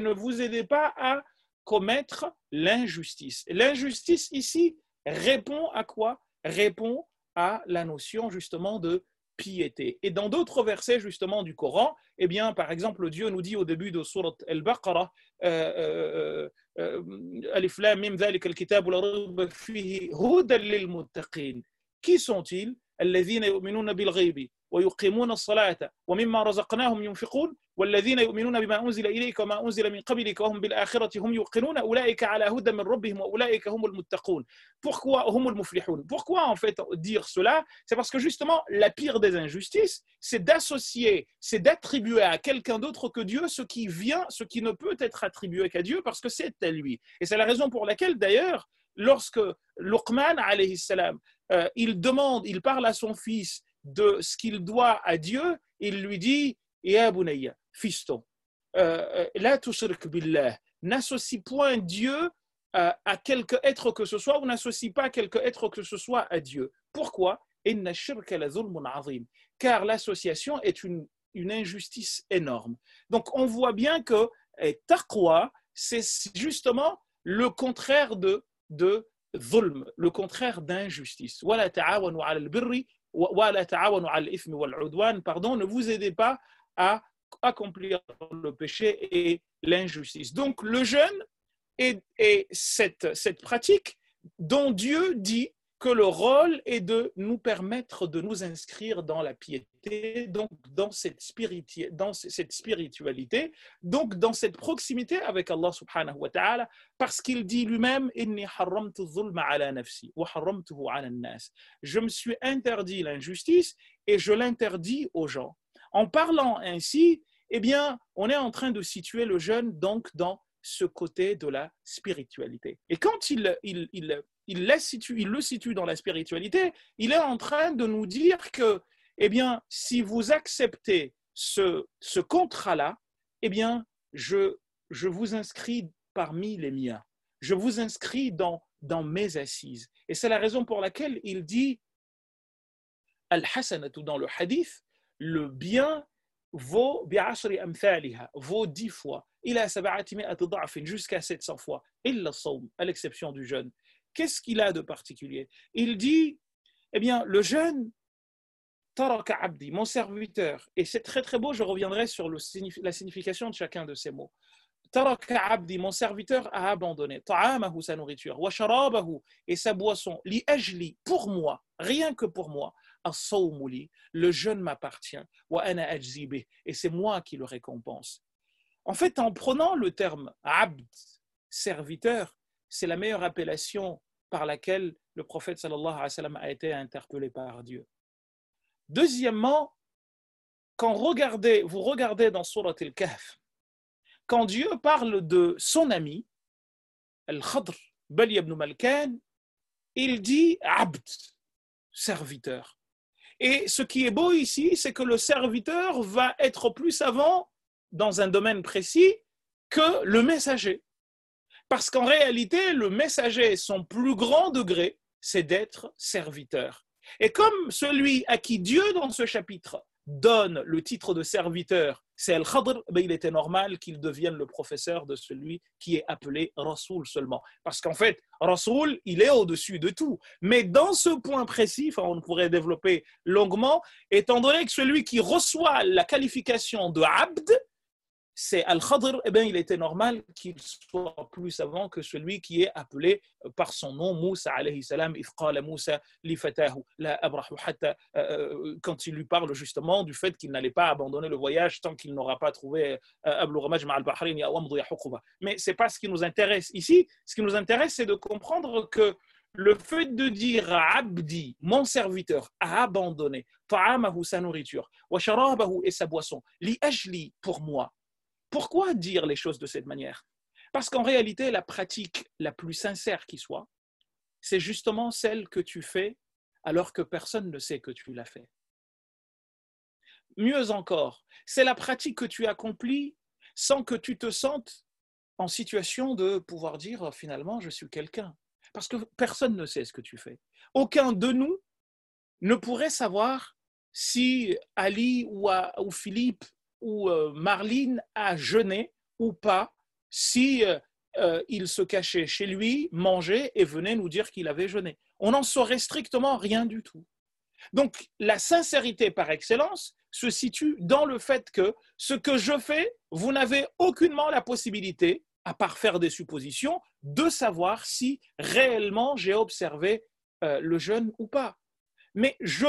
ne vous aidez pas à commettre l'injustice. L'injustice ici répond à quoi? Répond à la notion justement de piété. Et dans d'autres versets justement du Coran, eh bien, par exemple, Dieu nous dit au début de Surat Al-Baqarah, euh, euh, euh, qui sont-ils? ويقيمون الصلاة ومما رزقناهم ينفقون والذين يؤمنون بما أنزل إليك وما أنزل من قبلك وهم بالآخرة هم يوقنون أولئك على هدى من ربهم وأولئك هم المتقون Pourquoi هم المفلحون Pourquoi en fait dire cela C'est parce que justement la pire des injustices c'est d'associer, c'est d'attribuer à quelqu'un d'autre que Dieu ce qui vient, ce qui ne peut être attribué qu'à Dieu parce que c'est à lui. Et c'est la raison pour laquelle d'ailleurs lorsque Luqman alayhi salam euh, il demande, il parle à son fils de ce qu'il doit à Dieu, il lui dit Ya fiston, euh, euh, billah, n'associe point Dieu à, à, quelque être que ce soit ou n'associe pas quelque être que ce soit à Dieu. Pourquoi? Car l'association est une, une injustice énorme. Donc on voit bien que eh, taqwa, c'est justement le contraire de, de zulm, le contraire d'injustice. Pardon, ne vous aidez pas à accomplir le péché et l'injustice. Donc le jeûne est, cette, cette pratique dont Dieu dit que le rôle est de nous permettre de nous inscrire dans la piété, donc dans cette, spiritualité, donc dans cette proximité avec Allah subhanahu wa ta'ala, parce qu'il dit lui-même Je me suis interdit l'injustice et je l'interdis aux gens. En parlant ainsi, eh bien, on est en train de situer le jeune donc dans ce côté de la spiritualité. Et quand il, il, il, il, le situe dans la spiritualité, il est en train de nous dire que, eh bien, si vous acceptez ce, ce contrat-là, eh bien, je, je vous inscris parmi les miens. Je vous inscris dans, dans mes assises. Et c'est la raison pour laquelle il dit Al-Hasanatu dans le hadith, le bien vaut vaut dix fois, jusqu'à 700 fois, à l'exception du jeûne. Qu'est-ce qu'il a de particulier? Il dit, eh bien, le jeune, Taraka Abdi, mon serviteur, et c'est très très beau, je reviendrai sur la signification de chacun de ces mots. Taraka Abdi, mon serviteur a abandonné, ta'amahu, sa nourriture, wa sharabahu, et sa boisson, li ajli, pour moi, rien que pour moi, as-sawmuli, le jeûne m'appartient, wa ana ajzibe, et c'est moi qui le récompense. En fait, en prenant le terme abd, serviteur, c'est la meilleure appellation par laquelle le prophète a été interpellé par Dieu. Deuxièmement, quand regardez, vous regardez dans Surat al-Kahf, quand Dieu parle de son ami, Al-Khadr, Bali ibn Malkan, il dit abd, serviteur. Et ce qui est beau ici, c'est que le serviteur va être plus savant dans un domaine précis que le messager. Parce qu'en réalité, le messager, son plus grand degré, c'est d'être serviteur. Et comme celui à qui Dieu, dans ce chapitre, donne le titre de serviteur, c'est Al-Khadr, ben il était normal qu'il devienne le professeur de celui qui est appelé Rasoul seulement. Parce qu'en fait, Rasoul, il est au-dessus de tout. Mais dans ce point précis, enfin, on pourrait développer longuement, étant donné que celui qui reçoit la qualification de Abd, c'est Al-Khadr, eh bien, il était normal qu'il soit plus savant que celui qui est appelé par son nom, Moussa alayhi salam, Moussa li la hatta, euh, euh, quand il lui parle justement du fait qu'il n'allait pas abandonner le voyage tant qu'il n'aura pas trouvé euh, Ablu Ramaj al bahrain Mais ce n'est pas ce qui nous intéresse ici. Ce qui nous intéresse, c'est de comprendre que le fait de dire Abdi, mon serviteur, a abandonné ta'amahu, sa nourriture, wa sharabahu et sa boisson, li ajli pour moi. Pourquoi dire les choses de cette manière? Parce qu'en réalité, la pratique la plus sincère qui soit, c'est justement celle que tu fais alors que personne ne sait que tu l'as fait. Mieux encore, c'est la pratique que tu accomplis sans que tu te sentes en situation de pouvoir dire finalement je suis quelqu'un. Parce que personne ne sait ce que tu fais. Aucun de nous ne pourrait savoir si Ali ou, Philippe ou euh, Marline a jeûné ou pas, si euh, euh, il se cachait chez lui, mangeait et venait nous dire qu'il avait jeûné. On n'en saurait strictement rien du tout. Donc la sincérité par excellence se situe dans le fait que ce que je fais, vous n'avez aucunement la possibilité à part faire des suppositions, de savoir si réellement j'ai observé le jeûne ou pas. Mais je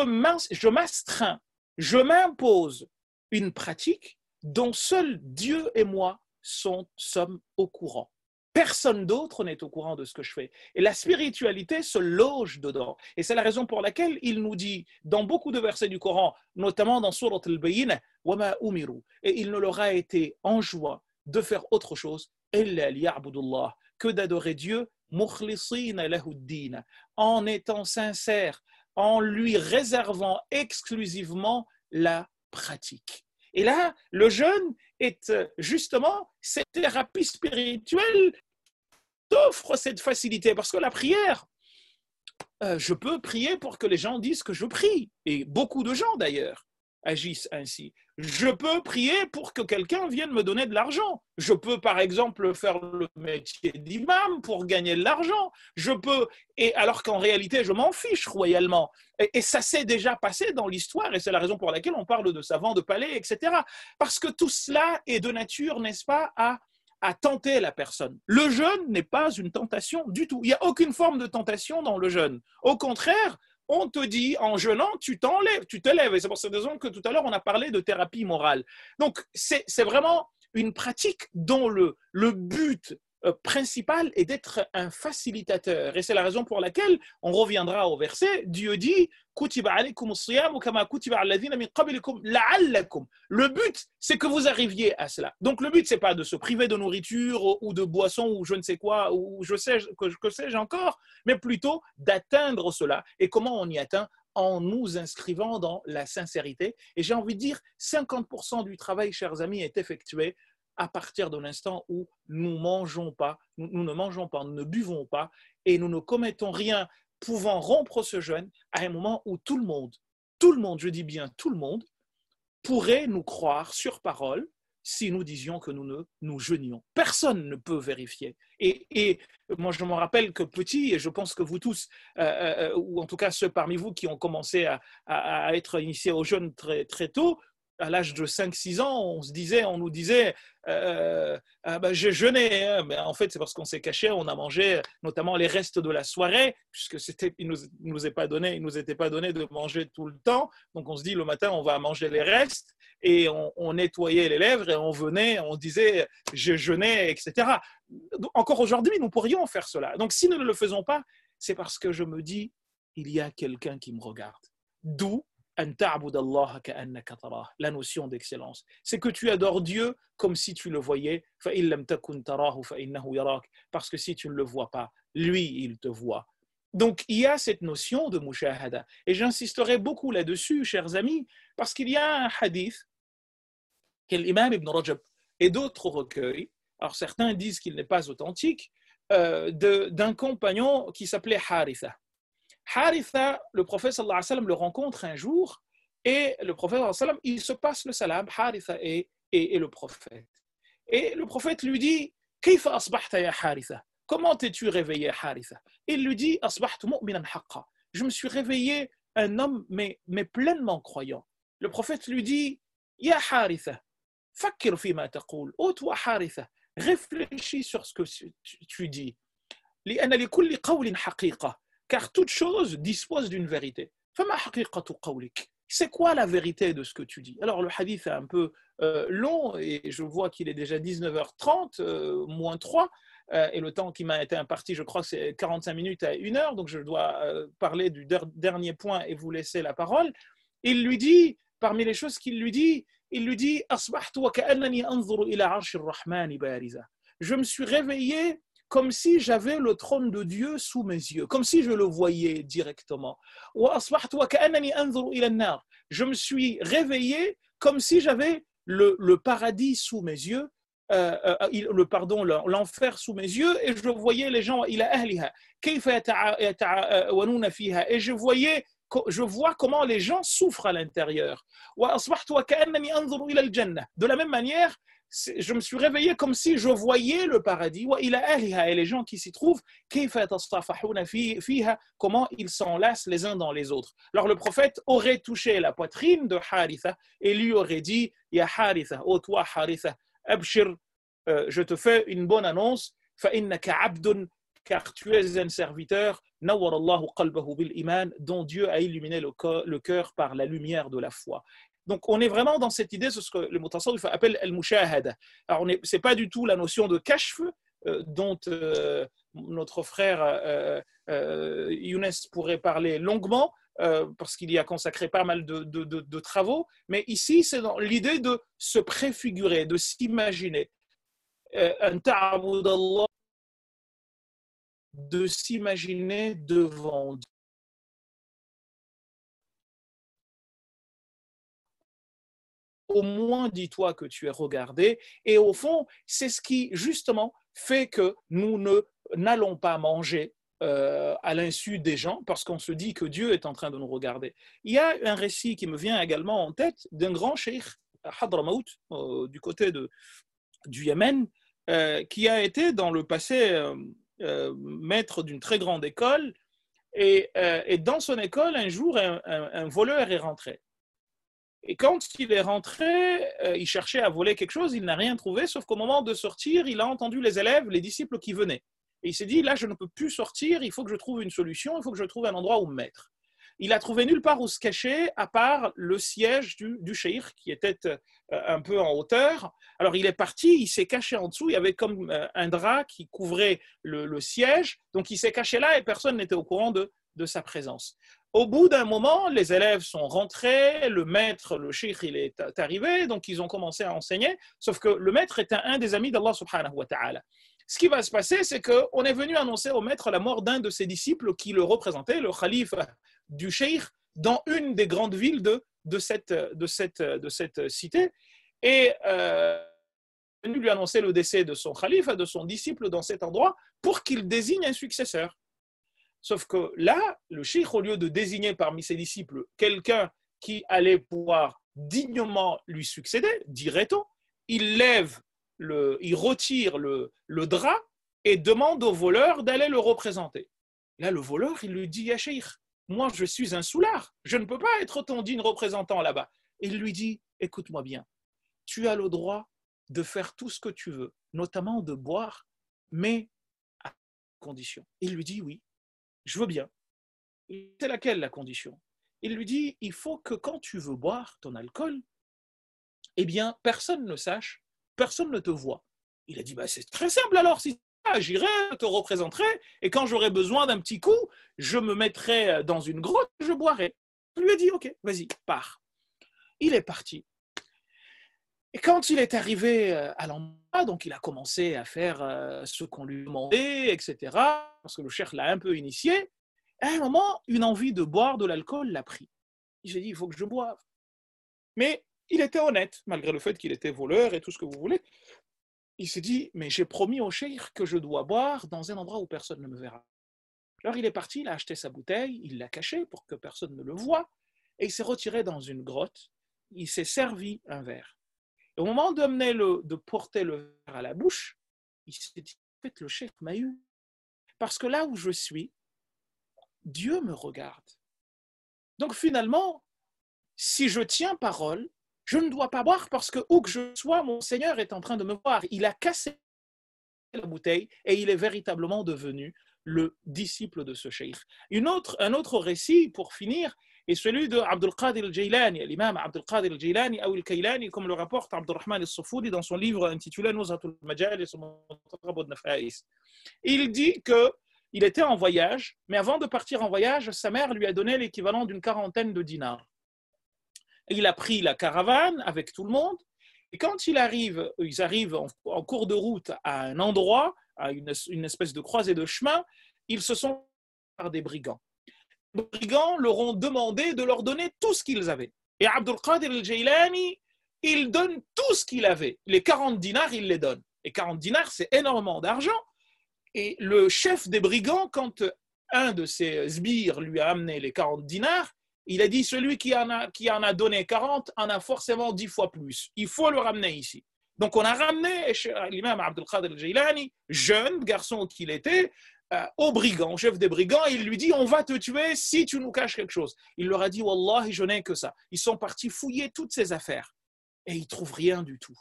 m'astreins, je m'impose une pratique dont seul Dieu et moi sommes au courant. Personne d'autre n'est au courant de ce que je fais. Et la spiritualité se loge dedans. Et c'est la raison pour laquelle il nous dit dans beaucoup de versets du Coran, notamment dans Surat al-Bayyin, et il ne leur a été en joie de faire autre chose que d'adorer Dieu en étant sincère, en lui réservant exclusivement la Et là, le jeûne est justement cette thérapie spirituelle t'offre cette facilité. Parce que la prière, euh, je peux prier pour que les gens disent que je prie, et beaucoup de gens d'ailleurs agissent ainsi. Je peux prier pour que quelqu'un vienne me donner de l'argent. Je peux, par exemple, faire le métier d'imam pour gagner de l'argent. Je peux, et alors qu'en réalité, je m'en fiche royalement. Et, ça s'est déjà passé dans l'histoire, et c'est la raison pour laquelle on parle de savants de palais, etc. Parce que tout cela est de nature, n'est-ce pas, à à tenter la personne. Le jeûne n'est pas une tentation du tout. Il n'y a aucune forme de tentation dans le jeûne. Au contraire, on te dit en jeûnant, tu t'enlèves, tu te lèves. Et c'est pour cette raison que tout à l'heure, on a parlé de thérapie morale. Donc, c'est vraiment une pratique dont le, le but euh, principal est d'être un facilitateur. Et c'est la raison pour laquelle on reviendra au verset. Dieu dit le but, c'est que vous arriviez à cela. Donc le but, c'est pas de se priver de nourriture ou de boisson ou je ne sais quoi ou je sais que, que sais-je encore, mais plutôt d'atteindre cela. Et comment on y atteint? En nous inscrivant dans la sincérité. Et j'ai envie de dire, 50% du travail, chers amis, est effectué à partir de l'instant où nous, mangeons pas, nous, ne mangeons pas, nous ne buvons pas et nous ne commettons rien pouvant rompre ce jeûne à un moment où tout le monde, tout le monde, je dis bien tout le monde, pourrait nous croire sur parole si nous disions que nous ne nous jeûnions. Personne ne peut vérifier. Et, moi, je me rappelle que petit, et je pense que vous tous, euh, euh, ou en tout cas ceux parmi vous qui ont commencé à, à être initiés au jeûne très, très tôt, à l'âge de 5-6 ans, on se disait, on nous disait, euh, ah ben, j'ai jeûné, hein. mais en fait c'est parce qu'on s'est caché, on a mangé notamment les restes de la soirée, puisque c'était, il nous, nous est pas donné, il nous était pas donné de manger tout le temps, donc on se dit le matin on va manger les restes et on, nettoyait les lèvres et on venait, on disait j'ai jeûné, etc. Encore aujourd'hui nous pourrions faire cela. Donc si nous ne le faisons pas, c'est parce que je me dis il y a quelqu'un qui me regarde. D'où la notion d'excellence. C'est que tu adores Dieu comme si tu le voyais. Parce que si tu ne le vois pas, lui, il te voit. Donc, il y a cette notion de mushahada. Et j'insisterai beaucoup là-dessus, chers amis, parce qu'il y a un hadith que l'imam Ibn Rajab et d'autres recueils, alors certains disent qu'il n'est pas authentique, euh, d'un compagnon qui s'appelait Haritha. Haritha, le prophète sallallahu alayhi wa le rencontre un jour et le prophète sallallahu alayhi wa il se passe le salam, Haritha et, et, le prophète. Et le prophète lui dit Comment t'es-tu réveillé, Haritha? Il lui dit Je me suis réveillé un homme, mais, mais pleinement croyant. Le prophète lui dit Ya Haritha, fakir fima taqul. Oh toi, Haritha, réfléchis sur ce que tu dis car toute chose dispose d'une vérité. C'est quoi la vérité de ce que tu dis? Alors le hadith est un peu euh, long et je vois qu'il est déjà 19h30, euh, moins 3. euh, et le temps qui m'a été imparti, je crois c'est 45 minutes à une heure, donc je dois parler du dernier point et vous laisser la parole. Il lui dit, parmi les choses qu'il lui dit, il lui dit Je me suis réveillé comme si j'avais le trône de Dieu sous mes yeux, comme si je le voyais directement. Je me suis réveillé comme si j'avais le, paradis sous mes yeux, euh, euh, le pardon, l'enfer sous mes yeux, et je voyais les gens, et je voyais je vois comment les gens souffrent à l'intérieur. De la même manière, je me suis réveillé comme si je voyais le paradis. Et les gens qui s'y trouvent comment ils s'enlacent les uns dans les autres. Alors le prophète aurait touché la poitrine de Haritha et lui aurait dit Ya Haritha, ô toi Haritha abshir euh, je te fais une bonne annonce. Car tu es un serviteur. Dont Dieu a illuminé le cœur par la lumière de la foi. Donc, on est vraiment dans cette idée, c'est ce que le Mutassawif appelle al-mushahada. Alors, ce n'est pas du tout la notion de kashf euh, dont euh, notre frère euh, Younes pourrait parler longuement, parce qu'il y a consacré pas mal de, de travaux. Mais ici, c'est l'idée de se préfigurer, de s'imaginer. de s'imaginer devant au moins dis-toi que tu es regardé. Et au fond, c'est ce qui justement fait que nous n'allons pas manger euh, à l'insu des gens parce qu'on se dit que Dieu est en train de nous regarder. Il y a un récit qui me vient également en tête d'un grand cheikh Hadramaut euh, du côté de, du Yémen euh, qui a été dans le passé maître d'une très grande école et, dans son école un jour un voleur est rentré et quand il est rentré, euh, il cherchait à voler quelque chose, il n'a rien trouvé, sauf qu'au moment de sortir, il a entendu les élèves, les disciples qui venaient. Et il s'est dit, là, je ne peux plus sortir, il faut que je trouve une solution, il faut que je trouve un endroit où me mettre. Il a trouvé nulle part où se cacher, à part le siège du, du qui était euh, un peu en hauteur. Alors il est parti, il s'est caché en dessous, il y avait comme euh, un drap qui couvrait le, le siège, donc il s'est caché là et personne n'était au courant de, de sa présence. Au bout d'un moment, les élèves sont rentrés, le maître, le cheikh, il est arrivé, donc ils ont commencé à enseigner, sauf que le maître était un des amis d'Allah subhanahu wa ta'ala. Ce qui va se passer, c'est qu'on est venu annoncer au maître la mort d'un de ses disciples qui le représentait, le calife du cheikh, dans une des grandes villes de, de, cette, de, cette, de cette cité. Et euh, venu lui annoncer le décès de son calife, de son disciple dans cet endroit, pour qu'il désigne un successeur. Sauf que là, le cheikh, au lieu de désigner parmi ses disciples quelqu'un qui allait pouvoir dignement lui succéder, dirait-on, il lève, le, il retire le, drap et demande au voleur d'aller le représenter. Là, le voleur, il lui dit, Ya cheikh, moi je suis un soulard, je ne peux pas être ton digne représentant là-bas. Il lui dit, écoute-moi bien, tu as le droit de faire tout ce que tu veux, notamment de boire, mais à condition. Il lui dit, oui, je veux bien. C'est laquelle la condition? Il lui dit, il faut que quand tu veux boire ton alcool, eh bien, personne ne sache, personne ne te voit. Il a dit, bah, c'est très simple alors, si j'irai, te représenterai, et quand j'aurai besoin d'un petit coup, je me mettrai dans une grotte, je boirai. Il lui a dit, ok, vas-y, pars. Il est parti. Et quand il est arrivé euh, à l'endroit, donc il a commencé à faire euh, ce qu'on lui demandait, etc., parce que le cher l'a un peu initié. À un moment, une envie de boire de l'alcool l'a pris. Il s'est dit, il faut que je boive. Mais il était honnête, malgré le fait qu'il était voleur et tout ce que vous voulez. Il s'est dit, mais j'ai promis au cher que je dois boire dans un endroit où personne ne me verra. Alors il est parti, il a acheté sa bouteille, il l'a cachée pour que personne ne le voie, et il s'est retiré dans une grotte. Il s'est servi un verre au moment le, de porter le verre à la bouche, il s'est dit, en fait, le chef m'a eu. Parce que là où je suis, Dieu me regarde. Donc finalement, si je tiens parole, je ne dois pas boire parce que où que je sois, mon Seigneur est en train de me voir. Il a cassé la bouteille et il est véritablement devenu le disciple de ce cheikh. Autre, un autre récit, pour finir, et celui de Abdul Qadir al-Jaylani, l'imam Abdul Qadir al-Jaylani ou al-Kaylani, comme le rapporte Abdurrahman al-Soufoudi dans son livre intitulé Nuzhatul Majalis Il dit que il était en voyage, mais avant de partir en voyage, sa mère lui a donné l'équivalent d'une quarantaine de dinars. Il a pris la caravane avec tout le monde, et quand il arrive, ils arrivent en, cours de route à un endroit, à une, une espèce de croisée de chemin, ils se sont par des brigands brigands leur ont demandé de leur donner tout ce qu'ils avaient. Et Abdul Qadir al-Jaylani, il donne tout ce qu'il avait. Les 40 dinars, il les donne. Et 40 dinars, c'est énormément d'argent. Et le chef des brigands, quand un de ses sbires lui a amené les 40 dinars, il a dit celui qui en a, donné 40 en a forcément 10 fois plus. Il faut le ramener ici. Donc on a ramené l'imam Abdul Qadir al-Jaylani, jeune garçon qu'il était, au brigand, au chef des brigands, il lui dit On va te tuer si tu nous caches quelque chose. Il leur a dit Wallah, je n'ai que ça. Ils sont partis fouiller toutes ses affaires et ils trouvent rien du tout.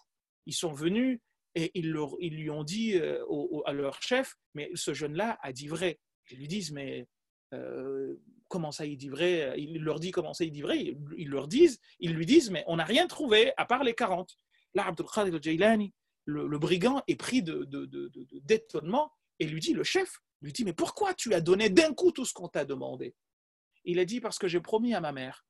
Ils sont venus et ils, lui ont dit euh, à leur chef Mais ce jeune-là a dit vrai. Ils lui disent Mais euh, comment ça il dit vrai? Il leur dit comment ça il dit vrai? Ils, leur disent, ils lui disent Mais on n'a rien trouvé à part les 40. Là, Abdul le, brigand, est pris d'étonnement de, et lui dit Le chef, lui dit, mais pourquoi tu as donné d'un coup tout ce qu'on t'a demandé? Il a dit, parce que j'ai promis à ma mère.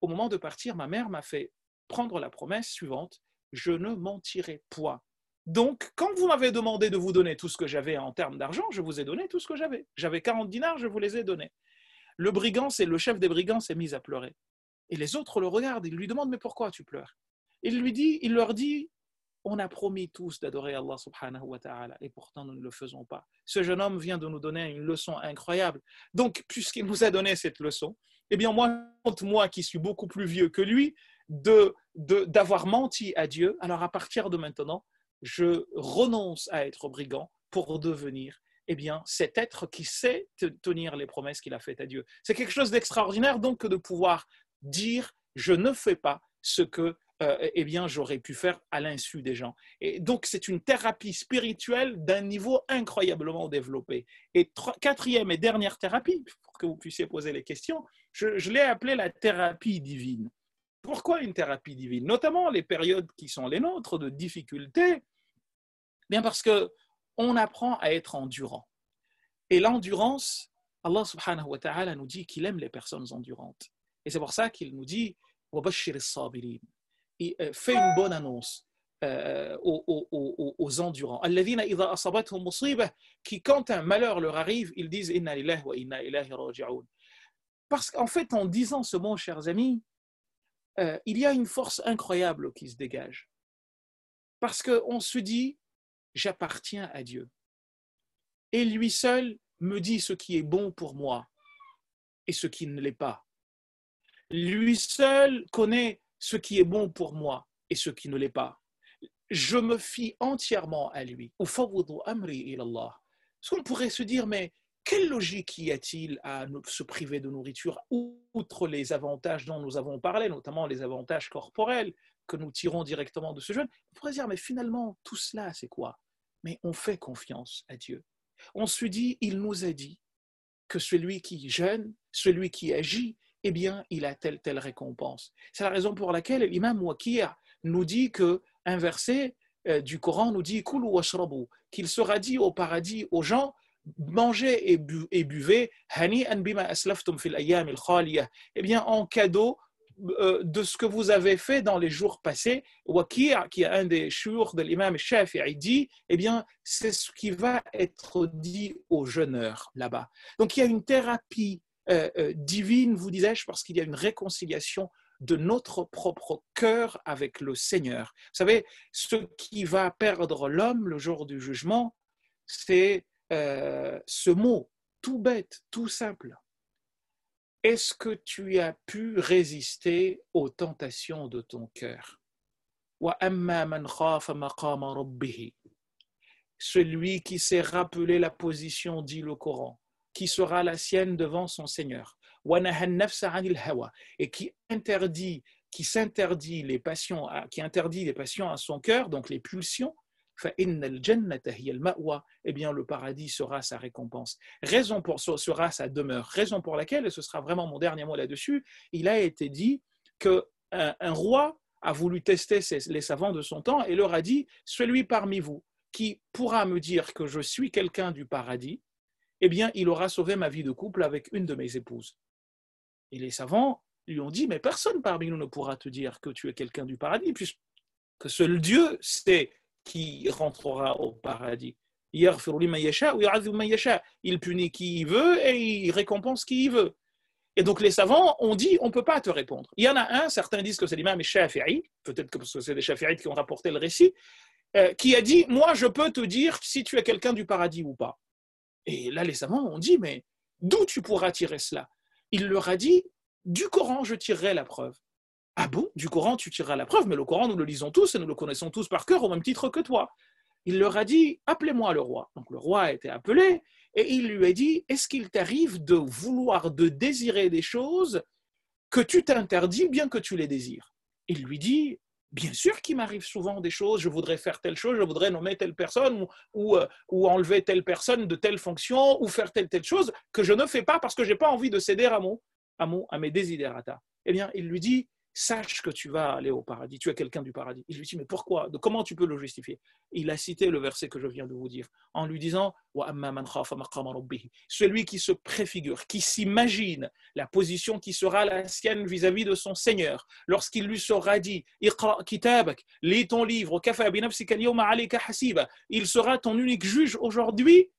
Au moment de partir, ma mère m'a fait prendre la promesse suivante, je ne mentirai point. Donc, quand vous m'avez demandé de vous donner tout ce que j'avais en termes d'argent, je vous ai donné tout ce que j'avais. J'avais 40 dinars, je vous les ai donnés. Le brigand, c'est le chef des brigands, s'est mis à pleurer. Et les autres le regardent, ils lui demandent, mais pourquoi tu pleures? Il lui dit, il leur dit, on a promis tous d'adorer Allah subhanahu wa ta'ala et pourtant nous ne le faisons pas. Ce jeune homme vient de nous donner une leçon incroyable. Donc, puisqu'il nous a donné cette leçon, eh bien, moi, moi qui suis beaucoup plus vieux que lui, de, d'avoir menti à Dieu, alors à partir de maintenant, je renonce à être brigand pour devenir eh bien, cet être qui sait tenir les promesses qu'il a faites à Dieu. C'est quelque chose d'extraordinaire donc de pouvoir dire je ne fais pas ce que euh, eh bien, j'aurais pu faire à l'insu des gens. Et donc, c'est une thérapie spirituelle d'un niveau incroyablement développé. Et quatrième et dernière thérapie, pour que vous puissiez poser les questions, je, l'ai appelée la thérapie divine. Pourquoi une thérapie divine? Notamment les périodes qui sont les nôtres de difficulté, bien parce que on apprend à être endurant. Et l'endurance, Allah subhanahu wa ta'ala nous dit qu'il aime les personnes endurantes. Et c'est pour ça qu'il nous dit euh, fait une bonne annonce euh, aux, aux, endurants. qui, quand un malheur leur arrive, ils disent wa Parce qu'en fait, en disant ce mot, chers amis, euh, il y a une force incroyable qui se dégage. Parce qu'on se dit J'appartiens à Dieu. Et lui seul me dit ce qui est bon pour moi et ce qui ne l'est pas. Lui seul connaît ce qui est bon pour moi et ce qui ne l'est pas. Je me fie entièrement à lui. Est-ce qu'on pourrait se dire, mais quelle logique y a-t-il à se priver de nourriture, outre les avantages dont nous avons parlé, notamment les avantages corporels que nous tirons directement de ce jeûne? On pourrait dire, mais finalement, tout cela, c'est quoi? Mais on fait confiance à Dieu. On se dit, il nous a dit que celui qui jeûne, celui qui agit, eh bien, il a telle, telle récompense. C'est la raison pour laquelle l'imam Wakir nous dit que un verset euh, du Coran nous dit qu'il sera dit au paradis aux gens mangez et, buvez eh bien en cadeau euh, de ce que vous avez fait dans les jours passés, Wakir, qui est un des jours de l'imam Shafi'i, dit, eh bien, c'est ce qui va être dit aux jeûneurs là-bas. Donc, il y a une thérapie divine, vous disais-je, parce qu'il y a une réconciliation de notre propre cœur avec le Seigneur. Vous savez, ce qui va perdre l'homme le jour du jugement, c'est euh, ce mot, tout bête, tout simple. Est-ce que tu as pu résister aux tentations de ton cœur? Celui qui s'est rappelé la position, dit le Coran, qui sera la sienne devant son Seigneur. Et qui interdit, qui s'interdit les passions, qui interdit les passions à son cœur, donc les pulsions, eh bien le paradis sera sa récompense. Raison pour sera sa demeure. Raison pour laquelle, et ce sera vraiment mon dernier mot là-dessus, il a été dit que un, roi a voulu tester les savants de son temps et leur a dit celui parmi vous qui pourra me dire que je suis quelqu'un du paradis, eh bien, il aura sauvé ma vie de couple avec une de mes épouses. Et les savants lui ont dit, mais personne parmi nous ne pourra te dire que tu es quelqu'un du paradis, puisque seul Dieu sait qui rentrera au paradis. Il punit qui il veut et il récompense qui il veut. Et donc les savants ont dit, on ne peut pas te répondre. Il y en a un, certains disent que c'est l'imam Shafi'i, peut-être que c'est des Shafi'ites qui ont rapporté le récit, euh, qui a dit, moi je peux te dire si tu es quelqu'un du paradis ou pas. Et là les savants ont dit, mais d'où tu pourras tirer cela? Il leur a dit, du Coran je tirerai la preuve. Ah bon? Du Coran, tu tireras la preuve, mais le Coran, nous le lisons tous et nous le connaissons tous par cœur au même titre que toi. Il leur a dit Appelez-moi le roi. Donc le roi a été appelé et il lui a dit Est-ce qu'il t'arrive de vouloir, de désirer des choses que tu t'interdis bien que tu les désires? Il lui dit Bien sûr qu'il m'arrive souvent des choses, je voudrais faire telle chose, je voudrais nommer telle personne ou, euh, ou, enlever telle personne de telle fonction ou faire telle telle chose que je ne fais pas parce que je n'ai pas envie de céder à, mon, à, mon, à mes desiderata. Eh bien, il lui dit sache que tu vas aller au paradis, tu es quelqu'un du paradis. Il lui dit, mais pourquoi? Comment tu peux le justifier? Il a cité le verset que je viens de vous dire en lui disant, celui qui se préfigure, qui s'imagine la position qui sera la sienne vis-à-vis de son Seigneur, lorsqu'il lui sera dit, lis ton livre, il sera ton unique juge aujourd'hui,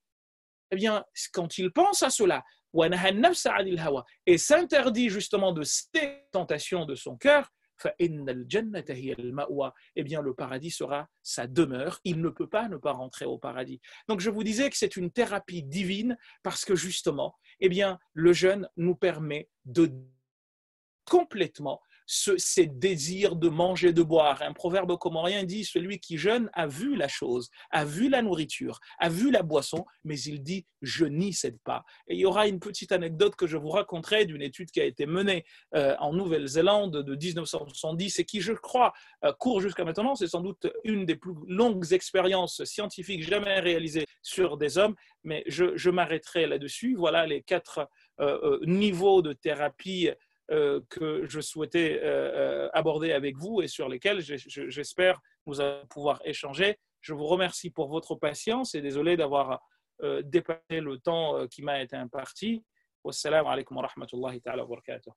eh bien, quand il pense à cela, et s'interdit justement de ces tentations de son cœur, eh bien le paradis sera sa demeure. Il ne peut pas ne pas rentrer au paradis. Donc je vous disais que c'est une thérapie divine parce que justement, eh bien le jeûne nous permet de complètement ce, ces désirs de manger, de boire. Un proverbe comorien dit celui qui jeûne a vu la chose, a vu la nourriture, a vu la boisson, mais il dit je n'y cède pas. Et il y aura une petite anecdote que je vous raconterai d'une étude qui a été menée euh, en Nouvelle-Zélande de 1970 et qui, je crois, euh, court jusqu'à maintenant. C'est sans doute une des plus longues expériences scientifiques jamais réalisées sur des hommes, mais je, m'arrêterai là-dessus. Voilà les quatre euh, niveaux de thérapie que je souhaitais euh, euh, aborder avec vous et sur lesquels j'espère nous allons pouvoir échanger. Je vous remercie pour votre patience et désolé d'avoir dépassé le temps qui m'a été imparti. Wassalamu alaikum wa rahmatullahi ta'ala wa barakatuh.